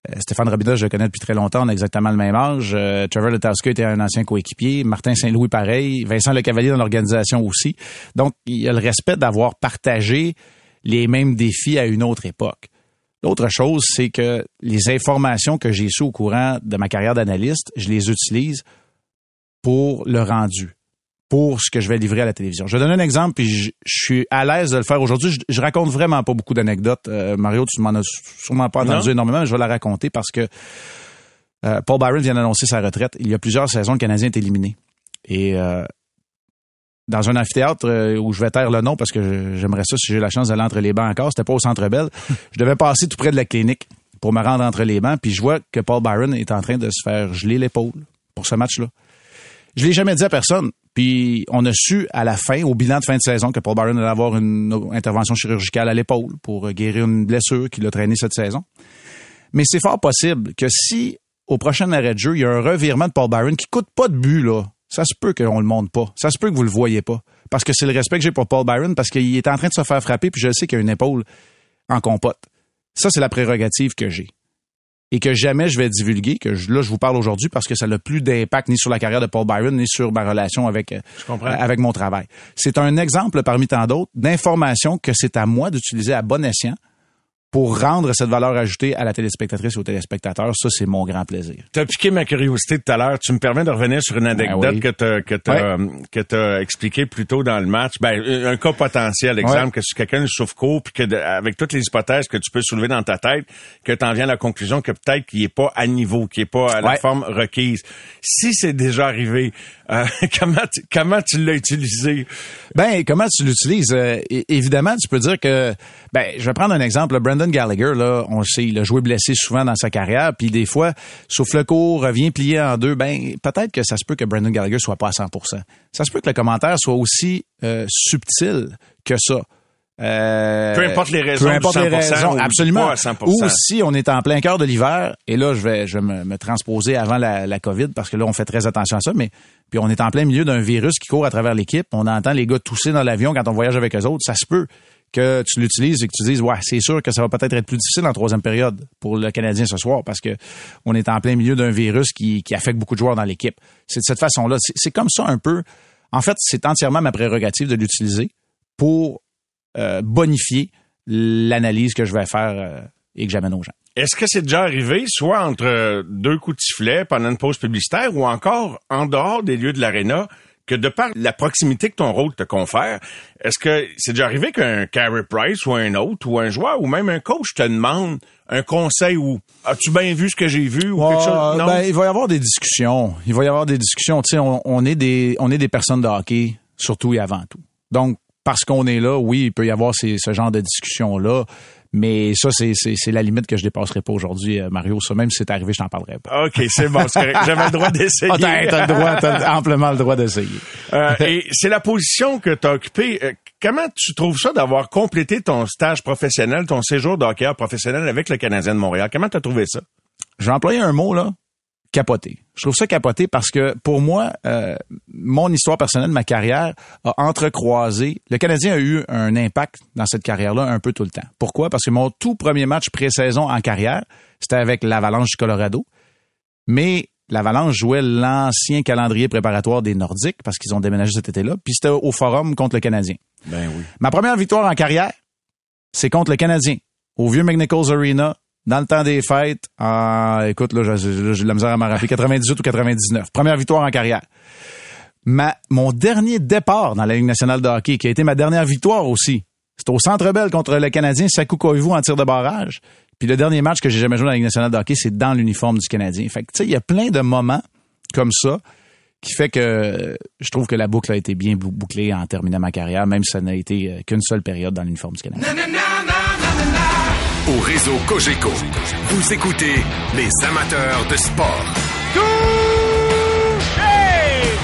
euh, Stéphane Robida, je le connais depuis très longtemps, on a exactement le même âge. Euh, Trevor Letowski était un ancien coéquipier. Martin Saint-Louis, pareil. Vincent Lecavalier dans l'organisation aussi. Donc, il y a le respect d'avoir partagé les mêmes défis à une autre époque. L'autre chose, c'est que les informations que j'ai eues au courant de ma carrière d'analyste, je les utilise pour le rendu, pour ce que je vais livrer à la télévision. Je vais donner un exemple, puis je, je suis à l'aise de le faire aujourd'hui. Je, je raconte vraiment pas beaucoup d'anecdotes. Euh, Mario, tu m'en as sûrement pas entendu Non. énormément, mais je vais la raconter parce que euh, Paul Byron vient d'annoncer sa retraite. Il y a plusieurs saisons, le Canadien est éliminé. Et euh, dans un amphithéâtre euh, où je vais taire le nom parce que j'aimerais ça si j'ai la chance d'aller entre les bancs encore, c'était pas au Centre Bell. je devais passer tout près de la clinique pour me rendre entre les bancs, puis je vois que Paul Byron est en train de se faire geler l'épaule pour ce match-là. Je l'ai jamais dit à personne. Puis on a su à la fin, au bilan de fin de saison, que Paul Byron allait avoir une intervention chirurgicale à l'épaule pour guérir une blessure qui l'a traîné cette saison. Mais c'est fort possible que si au prochain arrêt de jeu, il y a un revirement de Paul Byron qui coûte pas de but, là, ça se peut qu'on le montre pas. Ça se peut que vous le voyez pas. Parce que c'est le respect que j'ai pour Paul Byron, parce qu'il est en train de se faire frapper, puis je sais qu'il a une épaule en compote. Ça, c'est la prérogative que j'ai. Et que jamais je vais divulguer, que je- là, je vous parle aujourd'hui parce que ça n'a plus d'impact ni sur la carrière de Paul Byron, ni sur ma relation avec, euh, avec mon travail. C'est un exemple parmi tant d'autres d'informations que c'est à moi d'utiliser à bon escient pour rendre cette valeur ajoutée à la téléspectatrice et aux téléspectateurs. Ça, c'est mon grand plaisir. Tu as piqué ma curiosité tout à l'heure. Tu me permets de revenir sur une anecdote Ben oui. que tu que t'as, t'as expliqué plus tôt dans le match. Ben, un cas potentiel, exemple, Ouais. que si quelqu'un souffre court, puis que de- avec toutes les hypothèses que tu peux soulever dans ta tête, que tu en viens à la conclusion que peut-être qu'il est pas à niveau, qu'il est pas à la Ouais. forme requise. Si c'est déjà arrivé, euh, comment tu, comment tu l'as utilisé? Ben, comment tu l'utilises? Euh, évidemment, tu peux dire que, ben, je vais prendre un exemple. là, Brandon Gallagher, là, on le sait, il a joué blessé souvent dans sa carrière, puis des fois, souffle court, revient plié en deux. Ben, peut-être que ça se peut que Brandon Gallagher soit pas à 100% Ça se peut que le commentaire soit aussi euh, subtil que ça. Euh, Peu importe les raisons Peu importe les 100%, raisons, ou absolument. pas à 100%. Ou si on est en plein cœur de l'hiver, et là, je vais, je vais me, me transposer avant la, la COVID parce que là, on fait très attention à ça, mais puis on est en plein milieu d'un virus qui court à travers l'équipe. On entend les gars tousser dans l'avion quand on voyage avec eux autres. Ça se peut que tu l'utilises et que tu dises, ouais, c'est sûr que ça va peut-être être plus difficile en troisième période pour le Canadien ce soir parce que on est en plein milieu d'un virus qui, qui affecte beaucoup de joueurs dans l'équipe. C'est de cette façon-là. C'est- comme ça un peu En fait, c'est entièrement ma prérogative de l'utiliser pour euh, bonifier l'analyse que je vais faire euh, et que j'amène aux gens. Est-ce que c'est déjà arrivé, soit entre deux coups de sifflet pendant une pause publicitaire ou encore en dehors des lieux de l'aréna, que de par la proximité que ton rôle te confère, est-ce que c'est déjà arrivé qu'un Carey Price ou un autre ou un joueur ou même un coach te demande un conseil ou as-tu bien vu ce que j'ai vu ou quelque chose? Non? Ben, il va y avoir des discussions. Il va y avoir des discussions. Tu sais, on, on, est des on est des personnes de hockey surtout et avant tout. Donc parce qu'on est là, oui, il peut y avoir ces, ce genre de discussions là. Mais ça, c'est, c'est, la limite que je dépasserai pas aujourd'hui, euh, Mario. Ça, même si c'est arrivé, je t'en parlerai pas. OK, c'est bon, c'est correct. J'avais le droit d'essayer. Ah, t'as, le droit, t'as amplement le droit d'essayer. Euh, et c'est la position que tu as occupée. Euh, comment tu trouves ça d'avoir complété ton stage professionnel, ton séjour d'hockeyeur professionnel avec le Canadien de Montréal? Comment tu as trouvé ça? Je vais employer un mot, là capoté. Je trouve ça capoté parce que pour moi, euh, mon histoire personnelle, ma carrière a entrecroisé. Le Canadien a eu un impact dans cette carrière-là un peu tout le temps. Pourquoi? Parce que mon tout premier match pré-saison en carrière, c'était avec l'Avalanche du Colorado. Mais l'Avalanche jouait l'ancien calendrier préparatoire des Nordiques parce qu'ils ont déménagé cet été-là. Puis c'était au Forum contre le Canadien. Ben oui. Ma première victoire en carrière, c'est contre le Canadien au vieux McNichols Arena dans le temps des fêtes, ah, écoute, là, j'ai de la misère à m'en rappeler, 98 ou 99. Première victoire en carrière. Ma, mon dernier départ dans la Ligue nationale de hockey, qui a été ma dernière victoire aussi, c'était au Centre Bell contre le Canadien Sakou Koivu en tir de barrage. Puis le dernier match que j'ai jamais joué dans la Ligue nationale de hockey, c'est dans l'uniforme du Canadien. Fait que, tu sais, il y a plein de moments comme ça qui fait que je trouve que la boucle a été bien bouclée en terminant ma carrière, même si ça n'a été euh, qu'une seule période dans l'uniforme du Canadien au réseau Cogeco. Vous écoutez les amateurs de sport.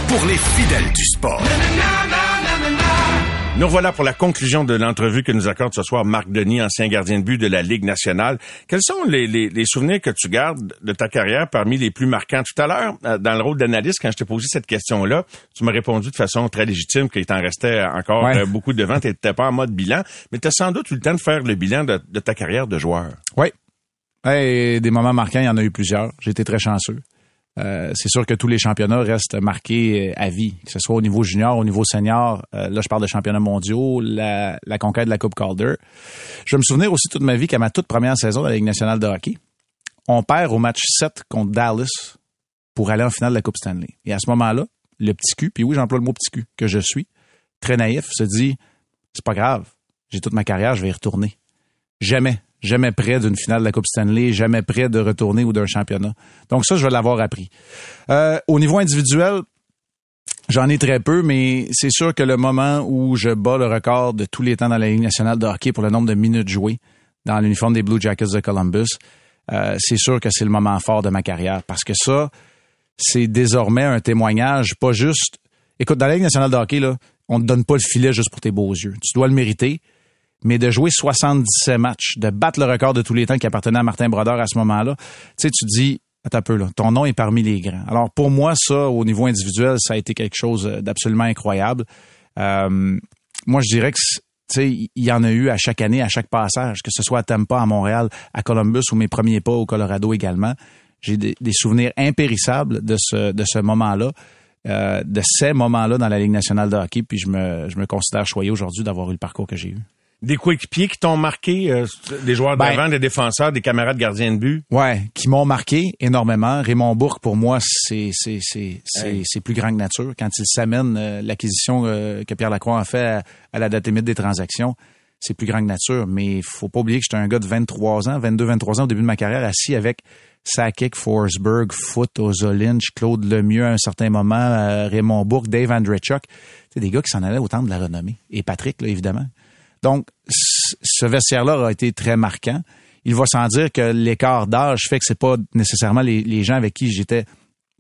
Pour les fidèles du sport. Nous voilà pour la conclusion de l'entrevue que nous accorde ce soir Marc Denis, ancien gardien de but de la Ligue nationale. Quels sont les, les, souvenirs que tu gardes de ta carrière parmi les plus marquants? Tout à l'heure, euh, dans le rôle d'analyste, quand je t'ai posé cette question-là, tu m'as répondu de façon très légitime qu'il t'en restait encore euh, beaucoup devant. Tu n'étais pas en mode bilan, mais tu as sans doute eu le temps de faire le bilan de, ta carrière de joueur. Oui. des moments marquants, il y en a eu plusieurs. J'ai été très chanceux. Euh, c'est sûr que tous les championnats restent marqués euh, à vie, que ce soit au niveau junior, au niveau senior. Euh, là, je parle de championnats mondiaux, la, conquête de la Coupe Calder. Je me souvenir aussi toute ma vie qu'à ma toute première saison de la Ligue nationale de hockey, on perd au match 7 contre Dallas pour aller en finale de la Coupe Stanley. Et à ce moment-là, le petit cul, puis oui, j'emploie le mot petit cul, que je suis, très naïf, se dit, c'est pas grave, j'ai toute ma carrière, je vais y retourner. Jamais jamais près d'une finale de la Coupe Stanley, jamais près de retourner ou d'un championnat. Donc ça, je vais l'avoir appris. Euh, au niveau individuel, J'en ai très peu, mais c'est sûr que le moment où je bats le record de tous les temps dans la Ligue nationale de hockey pour le nombre de minutes jouées dans l'uniforme des Blue Jackets de Columbus, euh, c'est sûr que c'est le moment fort de ma carrière parce que ça, c'est désormais un témoignage, pas juste. Écoute, dans la Ligue nationale de hockey, là, on te donne pas le filet juste pour tes beaux yeux. Tu dois le mériter mais de jouer 77 matchs, de battre le record de tous les temps qui appartenait à Martin Brodeur à ce moment-là, tu sais, tu dis, attends un peu, là, ton nom est parmi les grands. Alors, pour moi, ça, au niveau individuel, ça a été quelque chose d'absolument incroyable. Euh, moi, je dirais que tu sais, il y en a eu à chaque année, à chaque passage, que ce soit à Tampa, à Montréal, à Columbus ou mes premiers pas au Colorado également. J'ai des, souvenirs impérissables de ce, de ce moment-là, euh, de ces moments-là dans la Ligue nationale de hockey, puis je me, je me considère choyé aujourd'hui d'avoir eu le parcours que j'ai eu. Des coéquipiers qui t'ont marqué, euh, des joueurs ben, d'avant, des défenseurs, des camarades gardiens de but? Ouais, qui m'ont marqué énormément. Raymond Bourque, pour moi, c'est c'est c'est c'est plus grand que nature. Quand il s'amène euh, l'acquisition euh, que Pierre Lacroix a fait à, la date limite des transactions, c'est plus grand que nature. Mais il faut pas oublier que j'étais un gars de 23 ans, 22-23 ans au début de ma carrière, assis avec Sakic, Forsberg, Foot, Ozolinch, Claude Lemieux à un certain moment, Raymond Bourque, Dave Andrechuk. C'est des gars qui s'en allaient autant de la renommée. Et Patrick, là, évidemment. Donc, ce vestiaire-là a été très marquant. Il va sans dire que l'écart d'âge fait que c'est pas nécessairement les gens avec qui j'étais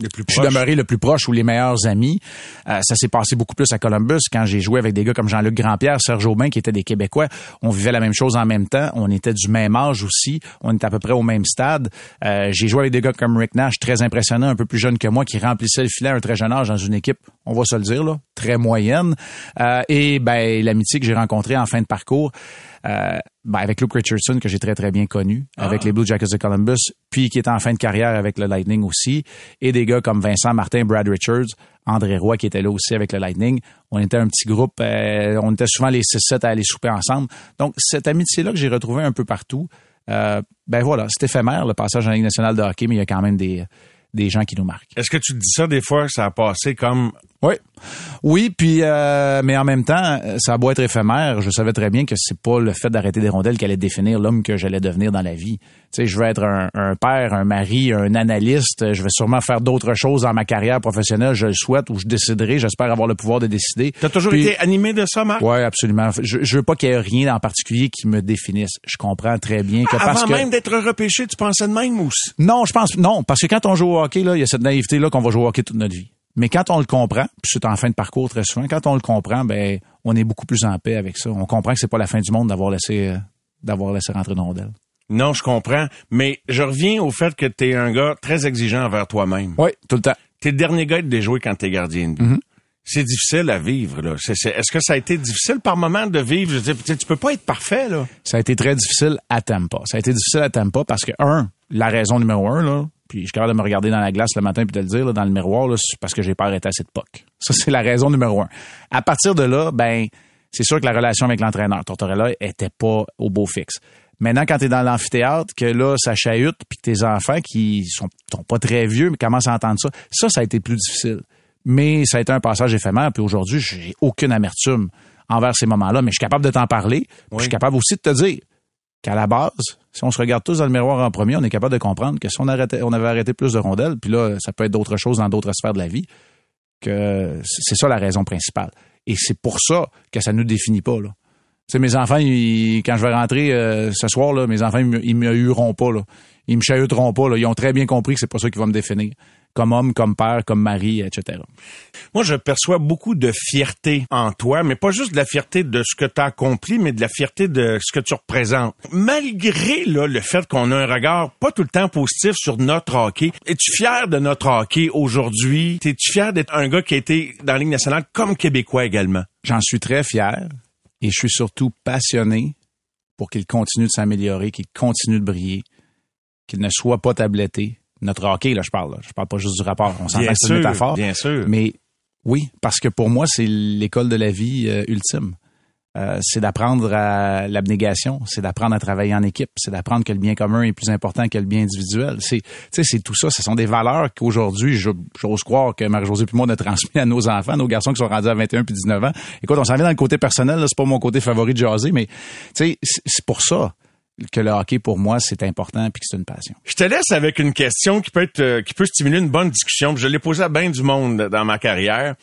le plus je suis demeuré le plus proche ou les meilleurs amis. Euh, ça s'est passé beaucoup plus à Columbus quand j'ai joué avec des gars comme Jean-Luc Grandpierre, Serge Aubin, qui étaient des Québécois. On vivait la même chose en même temps. On était du même âge aussi. On était à peu près au même stade. Euh, j'ai joué avec des gars comme Rick Nash, très impressionnant, un peu plus jeune que moi, qui remplissait le filet à un très jeune âge dans une équipe, on va se le dire, là, très moyenne. Euh, et ben l'amitié que j'ai rencontrée en fin de parcours. Euh, ben, avec Luke Richardson, que j'ai très, très bien connu, avec les Blue Jackets de Columbus, puis qui est en fin de carrière avec le Lightning aussi, et des gars comme Vincent Martin, Brad Richards, André Roy, qui était là aussi avec le Lightning. On était un petit groupe, euh, on était souvent les 6-7 à aller souper ensemble. Donc, cette amitié-là que j'ai retrouvée un peu partout, euh, ben voilà, c'est éphémère, le passage en Ligue nationale de hockey, mais il y a quand même des, des gens qui nous marquent. Est-ce que tu te dis ça des fois, ça a passé comme Oui. Oui, puis euh, mais en même temps, ça a beau être éphémère, je savais très bien que c'est pas le fait d'arrêter des rondelles qui allait définir l'homme que j'allais devenir dans la vie. Tu sais, je veux être un, un père, un mari, un analyste, je vais sûrement faire d'autres choses dans ma carrière professionnelle, je le souhaite ou je déciderai, j'espère avoir le pouvoir de décider. T'as toujours Puis- été animé de ça, Marc? Oui, absolument. Je, je veux pas qu'il y ait rien en particulier qui me définisse. Je comprends très bien que parce Avant que même d'être repêché, tu pensais de même ou non, je pense non, parce que quand on joue au hockey là, il y a cette naïveté là qu'on va jouer au hockey toute notre vie. Mais quand on le comprend, puis c'est en fin de parcours très souvent, quand on le comprend, ben on est beaucoup plus en paix avec ça. On comprend que c'est pas la fin du monde d'avoir laissé euh, d'avoir laissé rentrer une rondelle. Non, je comprends. Mais je reviens au fait que t'es un gars très exigeant envers toi-même. Oui, tout le temps. T'es le dernier gars à être déjoué quand t'es gardien de. Mm-hmm. C'est difficile à vivre, là. Est-ce que ça a été difficile par moment de vivre? Je veux dire, tu tu peux pas être parfait, là. Ça a été très difficile à Tampa. Ça a été difficile à Tampa parce que, un, la raison numéro un, là, puis je suis capable de me regarder dans la glace le matin puis de le dire là, dans le miroir, là, c'est parce que j'ai pas arrêté assez de puck. Ça, c'est la raison numéro un. À partir de là, ben, c'est sûr que la relation avec l'entraîneur, Tortorella, était pas au beau fixe. Maintenant, quand tu es dans l'amphithéâtre, que là, ça chahute, puis que tes enfants qui sont, sont pas très vieux, mais commencent à entendre ça, ça, ça a été plus difficile. Mais ça a été un passage éphémère, puis aujourd'hui, j'ai aucune amertume envers ces moments-là, mais je suis capable de t'en parler, puis je suis capable aussi de te dire qu'à la base, si on se regarde tous dans le miroir en premier, on est capable de comprendre que si on, avait arrêté plus de rondelles, puis là, ça peut être d'autres choses dans d'autres sphères de la vie, que c'est ça la raison principale. Et c'est pour ça que ça ne nous définit pas. Là. Mes enfants, quand je vais rentrer euh, ce soir, là, mes enfants, ils me, me hueront pas. Là. Ils me chahuteront pas. Ils ont très bien compris que c'est pas ça qui va me définir. Comme homme, comme père, comme mari, etc. Moi, je perçois beaucoup de fierté en toi, mais pas juste de la fierté de ce que tu as accompli, mais de la fierté de ce que tu représentes. Malgré là, le fait qu'on a un regard pas tout le temps positif sur notre hockey, es-tu fier de notre hockey aujourd'hui? Es-tu fier d'être un gars qui a été dans la Ligue nationale comme Québécois également? J'en suis très fier et je suis surtout passionné pour qu'il continue de s'améliorer, qu'il continue de briller, qu'il ne soit pas tabletté. Notre hockey, là, je parle. là. Je parle pas juste du rapport. On s'entend Bien que c'est une sûr, métaphore. bien sûr. Mais oui, parce que pour moi, c'est l'école de la vie euh, ultime. Euh, c'est d'apprendre à l'abnégation, c'est d'apprendre à travailler en équipe, c'est d'apprendre que le bien commun est plus important que le bien individuel. C'est, tu sais, c'est tout ça. Ce sont des valeurs qu'aujourd'hui, j'ose croire que Marie-Josée puis moi, on a transmis à nos enfants, nos garçons qui sont rendus à 21 puis 19 ans. Écoute, on s'en vient dans le côté personnel, là, c'est pas mon côté favori de jaser, mais tu sais, c'est c'est pour ça que le hockey, pour moi, c'est important puis que c'est une passion. Je te laisse avec une question qui peut être euh, qui peut stimuler une bonne discussion. Je l'ai posée à bien du monde dans ma carrière.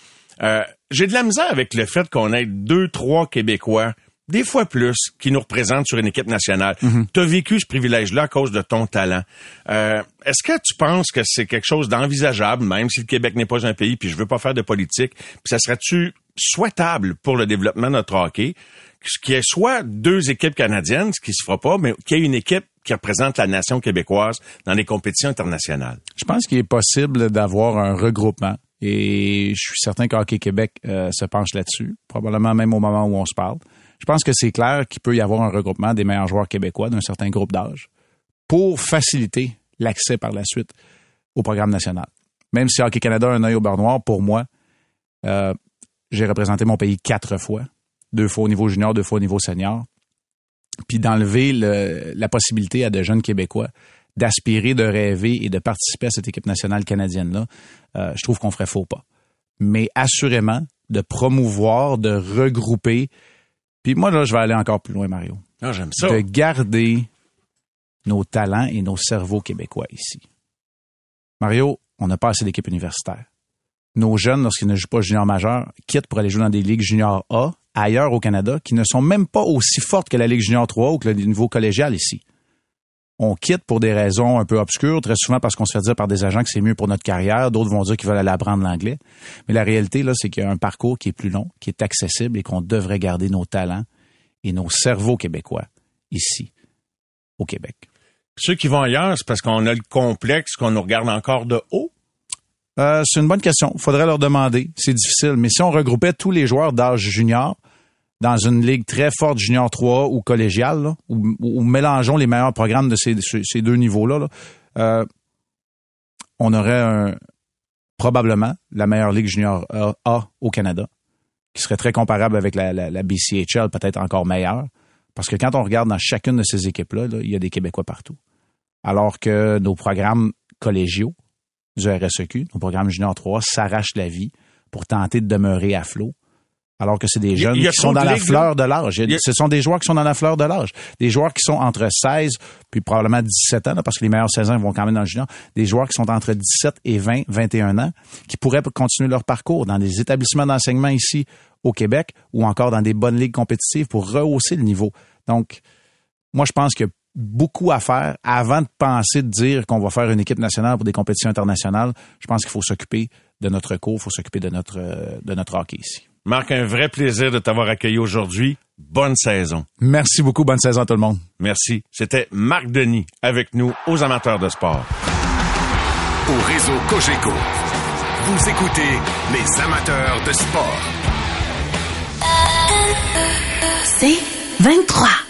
Euh, J'ai de la misère avec le fait qu'on ait deux, trois Québécois, des fois plus, qui nous représentent sur une équipe nationale. Tu as vécu ce privilège-là à cause de ton talent. Euh, Est-ce que tu penses que c'est quelque chose d'envisageable, même si le Québec n'est pas un pays, puis je veux pas faire de politique, puis ça serait-tu souhaitable pour le développement de notre hockey, qu'il y ait soit deux équipes canadiennes, ce qui se fera pas, mais qu'il y ait une équipe qui représente la nation québécoise dans les compétitions internationales? Je pense qu'il est possible d'avoir un regroupement et je suis certain qu'Hockey Québec euh, se penche là-dessus, probablement même au moment où on se parle. Je pense que c'est clair qu'il peut y avoir un regroupement des meilleurs joueurs québécois d'un certain groupe d'âge pour faciliter l'accès par la suite au programme national. Même si Hockey Canada a un œil au beurre noir, pour moi, euh, j'ai représenté mon pays quatre fois, deux fois au niveau junior, deux fois au niveau senior, puis d'enlever le- la possibilité à de jeunes Québécois d'aspirer, de rêver et de participer à cette équipe nationale canadienne-là, euh, je trouve qu'on ferait faux pas. Mais assurément, de promouvoir, de regrouper. Puis moi, là, je vais aller encore plus loin, Mario. Ah, j'aime ça. De garder nos talents et nos cerveaux québécois ici. Mario, on n'a pas assez d'équipes universitaires. Nos jeunes, lorsqu'ils ne jouent pas junior majeur, quittent pour aller jouer dans des ligues junior A, ailleurs au Canada, qui ne sont même pas aussi fortes que la Ligue junior 3 ou que le niveau collégial ici on quitte pour des raisons un peu obscures, très souvent parce qu'on se fait dire par des agents que c'est mieux pour notre carrière, d'autres vont dire qu'ils veulent aller apprendre l'anglais. Mais la réalité, là, c'est qu'il y a un parcours qui est plus long, qui est accessible et qu'on devrait garder nos talents et nos cerveaux québécois ici, au Québec. Ceux qui vont ailleurs, c'est parce qu'on a le complexe qu'on nous regarde encore de haut? Euh, c'est une bonne question. Faudrait leur demander. C'est difficile. Mais si on regroupait tous les joueurs d'âge junior, dans une ligue très forte junior 3 ou collégiale, là, où, mélangeons les meilleurs programmes de ces, deux niveaux-là, là, euh, on aurait probablement la meilleure ligue junior A, au Canada, qui serait très comparable avec la, BCHL, peut-être encore meilleure. Parce que quand on regarde dans chacune de ces équipes-là, là, il y a des Québécois partout. Alors que nos programmes collégiaux du RSEQ, nos programmes junior 3, s'arrachent la vie pour tenter de demeurer à flot alors que c'est des jeunes qui sont dans la fleur de l'âge. Ce sont des joueurs qui sont dans la fleur de l'âge. Des joueurs qui sont entre 16 puis probablement 17 ans, là, parce que les meilleurs 16 ans vont quand même dans le junior. Des joueurs qui sont entre 17 et 20, 21 ans, qui pourraient continuer leur parcours dans des établissements d'enseignement ici au Québec ou encore dans des bonnes ligues compétitives pour rehausser le niveau. Donc, moi, je pense qu'il y a beaucoup à faire avant de penser de dire qu'on va faire une équipe nationale pour des compétitions internationales. Je pense qu'il faut s'occuper de notre cours, il faut s'occuper de notre, euh, de notre hockey ici. Marc, un vrai plaisir de t'avoir accueilli aujourd'hui. Bonne saison. Merci beaucoup. Bonne saison à tout le monde. Merci. C'était Marc Denis avec nous aux amateurs de sport. Au réseau Cogeco, vous écoutez les amateurs de sport. C'est 23.